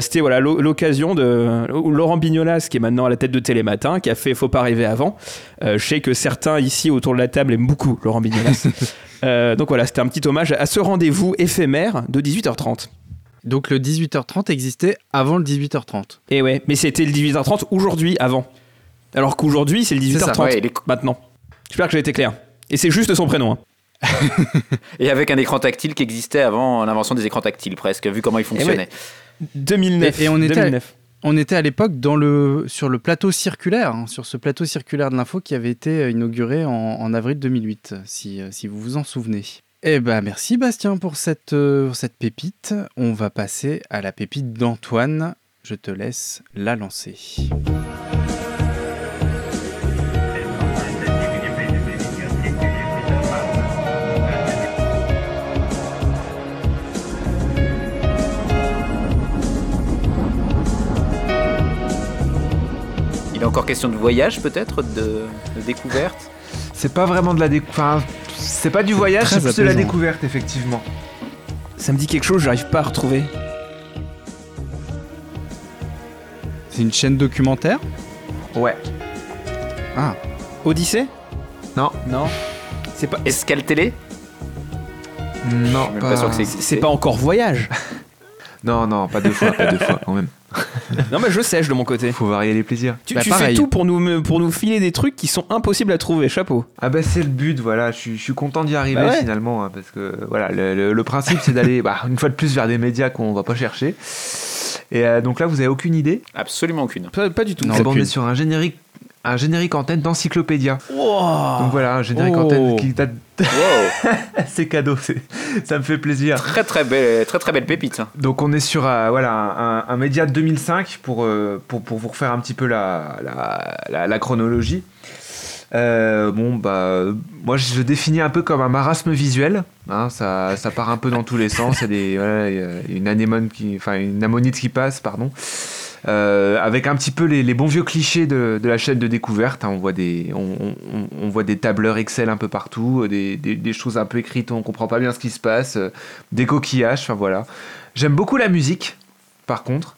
C'était voilà l'o- l'occasion de Laurent Bignolas qui est maintenant à la tête de Télématin qui a fait Faut pas rêver avant. Je sais que certains ici autour de la table aiment beaucoup Laurent Bignolas. Euh, donc voilà, c'était un petit hommage à ce rendez-vous éphémère de 18h30. Donc le 18h30 existait avant le 18h30. Et ouais, mais c'était le 18h30 aujourd'hui, avant. Alors qu'aujourd'hui, c'est le 18h30 C'est ça, ouais, les- maintenant. J'espère que j'ai été clair. Et c'est juste son prénom. hein. Et avec un écran tactile qui existait avant l'invention des écrans tactiles, presque, vu comment il fonctionnait. 2009. Et, et on, était 2009. On était à l'époque sur le plateau circulaire, hein, sur ce plateau circulaire de l'info qui avait été euh, inauguré en, avril 2008, si, euh, si vous vous en souvenez. Eh ben merci Bastien euh, pour cette pépite. On va passer à la pépite d'Antoine. Je te laisse la lancer. Il est encore question de voyage, peut-être, de, de découverte C'est pas vraiment de la découverte. Enfin, c'est pas du voyage, c'est plus de la découverte, effectivement. Ça me dit quelque chose, j'arrive pas à retrouver. C'est une chaîne documentaire? Ouais. Ah. Odyssée? Non. Non. C'est pas. Escale télé Non, même pas sûr que ça existe. C'est pas encore voyage. Non, non, pas deux fois, pas deux fois quand même. non, mais je sèche de mon côté. Faut varier les plaisirs. Tu, Bah, tu fais tout pour nous, pour nous filer des trucs qui sont impossibles à trouver. Chapeau. Ah bah c'est le but, voilà, je suis, content d'y arriver Bah ouais. finalement, hein, parce que voilà, le, le- le principe c'est d'aller bah, une fois de plus vers des médias qu'on va pas chercher. Et euh, donc là vous avez aucune idée? Absolument aucune. Pas, pas du tout. Non, on aucune. est sur un générique, un générique antenne d'encyclopédia. Wow. Donc voilà, un générique Oh. antenne qui date. Wow. c'est cadeau, ça me fait plaisir. Très très belle, très très belle pépite. Donc on est sur euh, voilà, un, média de 2005 pour, euh, pour, pour vous refaire un petit peu la, la, la- la chronologie. Euh, bon, bah, moi je le définis un peu comme un marasme visuel. hein, ça, ça part un peu dans tous les sens. Il y a des, voilà, il y a une anémone qui, enfin une ammonite qui passe, pardon. Euh, avec un petit peu les, les bons vieux clichés de, de la chaîne de découverte. hein. on, voit des, on, on- on voit des tableurs Excel un peu partout, euh, des, des- des choses un peu écrites, on comprend pas bien ce qui se passe, euh, des coquillages, enfin voilà. J'aime beaucoup la musique, par contre.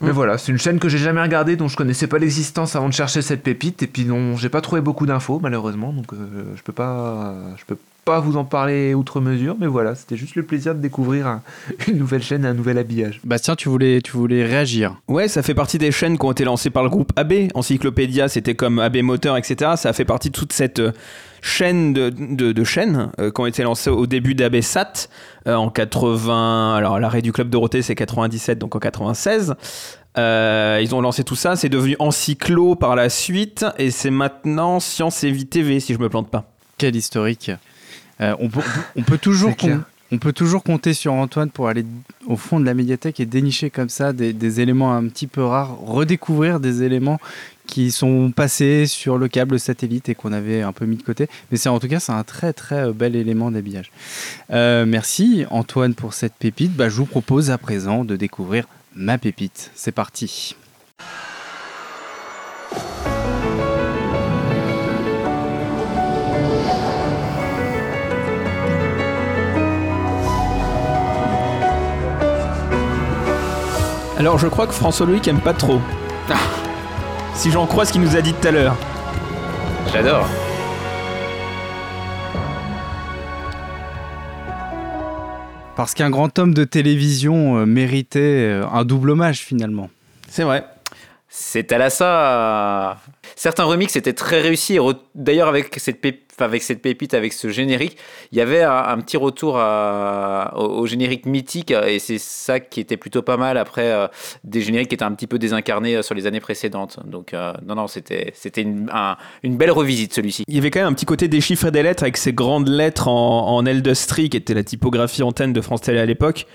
Mais Mm. voilà, c'est une chaîne que j'ai jamais regardée, dont je connaissais pas l'existence avant de chercher cette pépite, et puis dont j'ai pas trouvé beaucoup d'infos malheureusement, donc euh, je peux pas, je peux pas vous en parler outre mesure, mais voilà, c'était juste le plaisir de découvrir un- une nouvelle chaîne et un nouvel habillage. Bastien, tu voulais, tu voulais réagir. Ouais, ça fait partie des chaînes qui ont été lancées par le groupe AB. Encyclopédia, c'était comme AB Moteur, etc. Ça a fait partie de toute cette euh, chaîne de, de, de chaînes euh, qui ont été lancées au début d'AB Sat euh, en 80. Alors, l'arrêt du Club Dorothée, c'est 97, donc en 96. Euh, ils ont lancé tout ça, c'est devenu Encyclo par la suite, et c'est maintenant Science et Vie TV, si je me plante pas. Quel historique. Euh, on, peut, on peut toujours on peut compter sur Antoine pour aller au fond de la médiathèque et dénicher comme ça des, des éléments un petit peu rares, redécouvrir des éléments qui sont passés sur le câble satellite et qu'on avait un peu mis de côté. Mais c'est en tout cas c'est un très très euh, bel élément d'habillage. Euh, merci Antoine pour cette pépite. Bah, je vous propose à présent de découvrir ma pépite. C'est parti. Alors, je crois que François Loïc aime pas trop. Si j'en crois ce qu'il nous a dit tout à l'heure. J'adore. Parce qu'un grand homme de télévision euh, méritait euh, un double hommage finalement. C'est vrai. C'est à la ça. Certains remixes étaient très réussis. D'ailleurs, avec cette pép- avec cette pépite, avec ce générique, il y avait un, petit retour au, générique mythique et c'est ça qui était plutôt pas mal après euh, des génériques qui étaient un petit peu désincarnés euh, sur les années précédentes. Donc euh, non, non, c'était une, une belle revisite celui-ci. Il y avait quand même un petit côté des chiffres et des lettres avec ces grandes lettres en, en qui était la typographie antenne de France Télé à l'époque.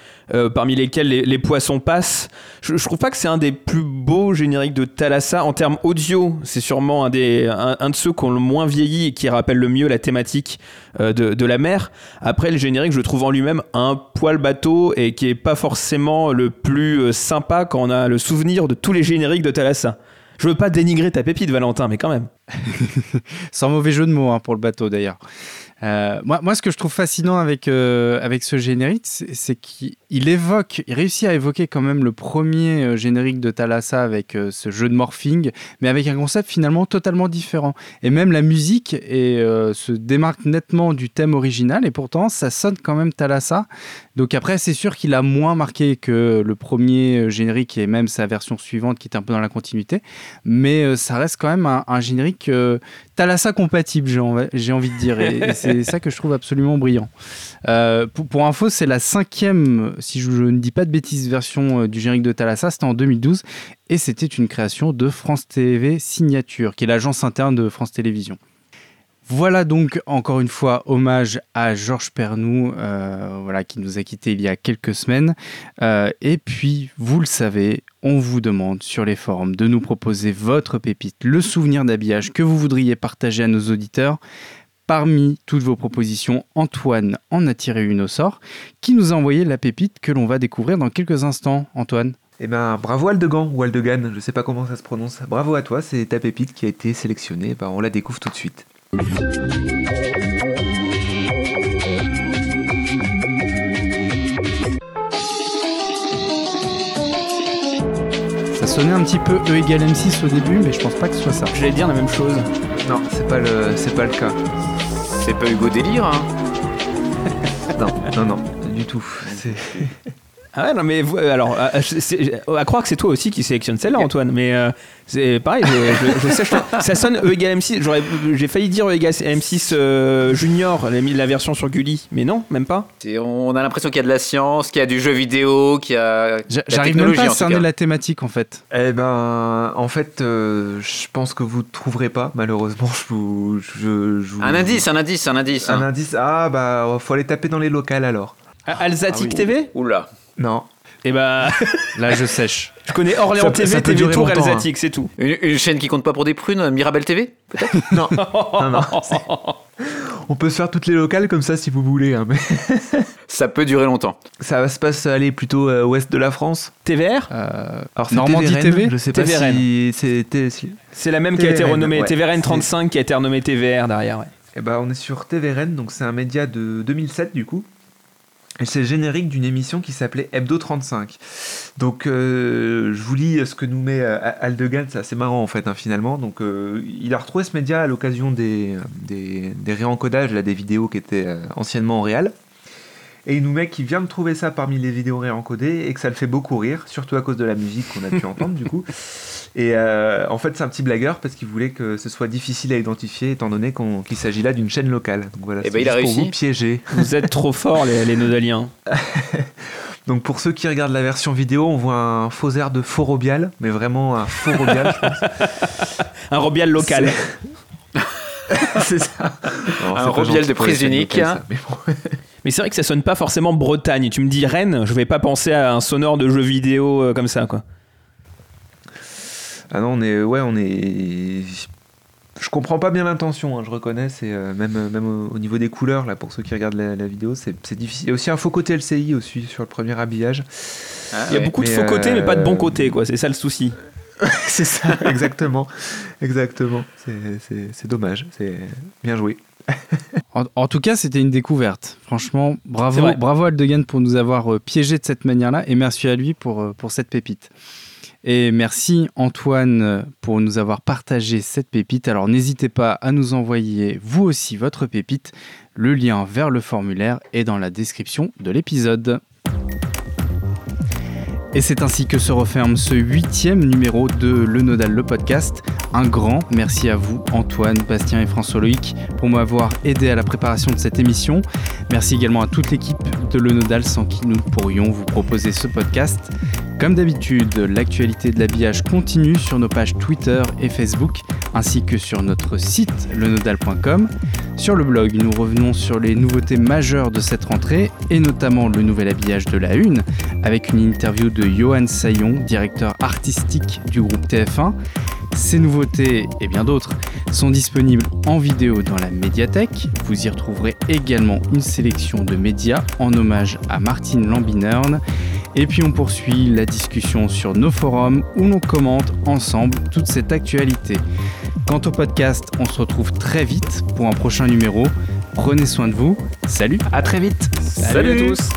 Parmi lesquels les, poissons passent. Je, je, trouve pas que c'est un des plus beaux génériques de Thalassa en termes audio. C'est sûrement un, des, un, de ceux qui ont le moins vieilli et qui rappelle le mieux la thématique euh, de, la mer. Après, le générique, je trouve en lui-même un poil bateau et qui est pas forcément le plus euh, sympa quand on a le souvenir de tous les génériques de Thalassa. Je veux pas dénigrer ta pépite, Valentin, mais quand même. Sans mauvais jeu de mots hein, pour le bateau d'ailleurs. Euh, moi, moi, ce que je trouve fascinant avec, euh, avec ce générique, c'est qu'il évoque, réussit à évoquer quand même le premier euh, générique de Thalassa avec ce jeu de morphing, mais avec un concept finalement totalement différent. Et même la musique se démarque nettement du thème original, et pourtant ça sonne quand même Thalassa. Donc après, c'est sûr qu'il a moins marqué que le premier générique et même sa version suivante qui est un peu dans la continuité, mais ça reste quand même un, générique Thalassa compatible, j'ai envie de dire. Et, c'est ça que je trouve absolument brillant. Euh, pour, info, c'est la cinquième, si je, ne dis pas de bêtises, version euh, du générique de Thalassa. C'était en 2012 et c'était une création de France TV Signature, qui est l'agence interne de France Télévisions. Voilà donc encore une fois hommage à Georges Pernou, euh, voilà, qui nous a quittés il y a quelques semaines. et puis, vous le savez, on vous demande sur les forums de nous proposer votre pépite, le souvenir d'habillage que vous voudriez partager à nos auditeurs. Parmi toutes vos propositions, Antoine en a tiré une au sort, qui nous a envoyé la pépite que l'on va découvrir dans quelques instants. Antoine eh ben, bravo Aldegan ou Aldegan, je sais pas comment ça se prononce. Bravo à toi, c'est ta pépite qui a été sélectionnée. Ben, on la découvre tout de suite. Ça sonnait un petit peu E égale M6 au début, mais je pense pas que ce soit ça. J'allais dire la même chose. Non, c'est pas le, c'est pas le cas. C'est pas Hugo Délire, hein Non, non, non, du tout. Ah ouais, non, mais alors, à, à croire que c'est toi aussi qui sélectionne celle-là, Antoine, mais euh, c'est pareil, je, sais, ça sonne E égale M6, j'ai failli dire E égale M6 euh, Junior, la, la, version sur Gulli, mais non, même pas. On a l'impression qu'il y a de la science, qu'il y a du jeu vidéo, qu'il y a. J'arrive même pas à cerner la thématique en fait. Eh ben, en fait, euh, je pense que vous ne trouverez pas, malheureusement. Je vous, je, un indice, un indice, un indice. Un hein. indice, ah bah, faut aller taper dans les locales alors. Alsatique ah TV Oula. Non. Et eh bah. Là, je sèche. Je connais Orléans TV, TV Tour, Alsatique, c'est tout. Une, chaîne qui compte pas pour des prunes, Mirabel TV Peut-être? Non. non, non On peut se faire toutes les locales comme ça si vous voulez. Hein, mais ça peut durer longtemps. Ça va se passer aller plutôt euh, ouest de la France. TVR euh, Alors Normandie TV Je sais pas si c'est. C'est la même qui a été renommée. TVRN 35 qui a été renommée TVR derrière. Ouais. Et eh bah, on est sur TVRN, donc c'est un média de 2007 du coup. Et c'est générique d'une émission qui s'appelait Hebdo 35. Donc euh, je vous lis ce que nous met euh, Aldegan, c'est assez marrant en fait hein, finalement. Donc euh, il a retrouvé ce média à l'occasion des, des, des, réencodages là, des vidéos qui étaient anciennement en réel. Et il nous met qu'il vient de trouver ça parmi les vidéos réencodées et que ça le fait beaucoup rire, surtout à cause de la musique qu'on a pu entendre du coup. Et euh, en fait, c'est un petit blagueur parce qu'il voulait que ce soit difficile à identifier étant donné qu'il s'agit là d'une chaîne locale. Donc voilà, et eh ben, il a réussi. Pour vous piéger. Vous êtes trop forts, les, les nodaliens. Donc pour ceux qui regardent la version vidéo, on voit un faux air de faux robial, mais vraiment un faux robial, je pense. un robial local. C'est ça. un robial de prise unique. mais, c'est vrai que ça sonne pas forcément Bretagne. Tu me dis Rennes, je vais pas penser à un sonore de jeu vidéo euh, comme ça, quoi. Ah non, on est, ouais, on est. Je comprends pas bien l'intention, hein, je reconnais. C'est euh, même, euh, même au, niveau des couleurs là, pour ceux qui regardent la, vidéo, c'est difficile. Il y a aussi un faux côté LCI aussi sur le premier habillage. Ah il y a beaucoup de faux côtés, mais pas de bon côté, quoi. C'est ça le souci. c'est ça, exactement, exactement. C'est dommage. C'est bien joué. en, tout cas, c'était une découverte. Franchement, bravo, bravo Aldegan pour nous avoir euh, piégé de cette manière-là, et merci à lui pour, pour cette pépite. Et merci Antoine pour nous avoir partagé cette pépite. Alors n'hésitez pas à nous envoyer vous aussi votre pépite. Le lien vers le formulaire est dans la description de l'épisode. Et c'est ainsi que se referme ce huitième numéro de Le Nodal, le podcast. Un grand merci à vous, Antoine, Bastien et François Loïc, pour m'avoir aidé à la préparation de cette émission. Merci également à toute l'équipe de Le Nodal sans qui nous pourrions vous proposer ce podcast. Comme d'habitude, l'actualité de l'habillage continue sur nos pages Twitter et Facebook, ainsi que sur notre site lenodal.com. Sur le blog, nous revenons sur les nouveautés majeures de cette rentrée, et notamment le nouvel habillage de la Une, avec une interview de Johan Sayon, directeur artistique du groupe TF1. Ces nouveautés et bien d'autres sont disponibles en vidéo dans la médiathèque. Vous y retrouverez également une sélection de médias en hommage à Martine Lambinerne. Et puis on poursuit la discussion sur nos forums où l'on commente ensemble toute cette actualité. Quant au podcast, on se retrouve très vite pour un prochain numéro. Prenez soin de vous. Salut À très vite Salut, à tous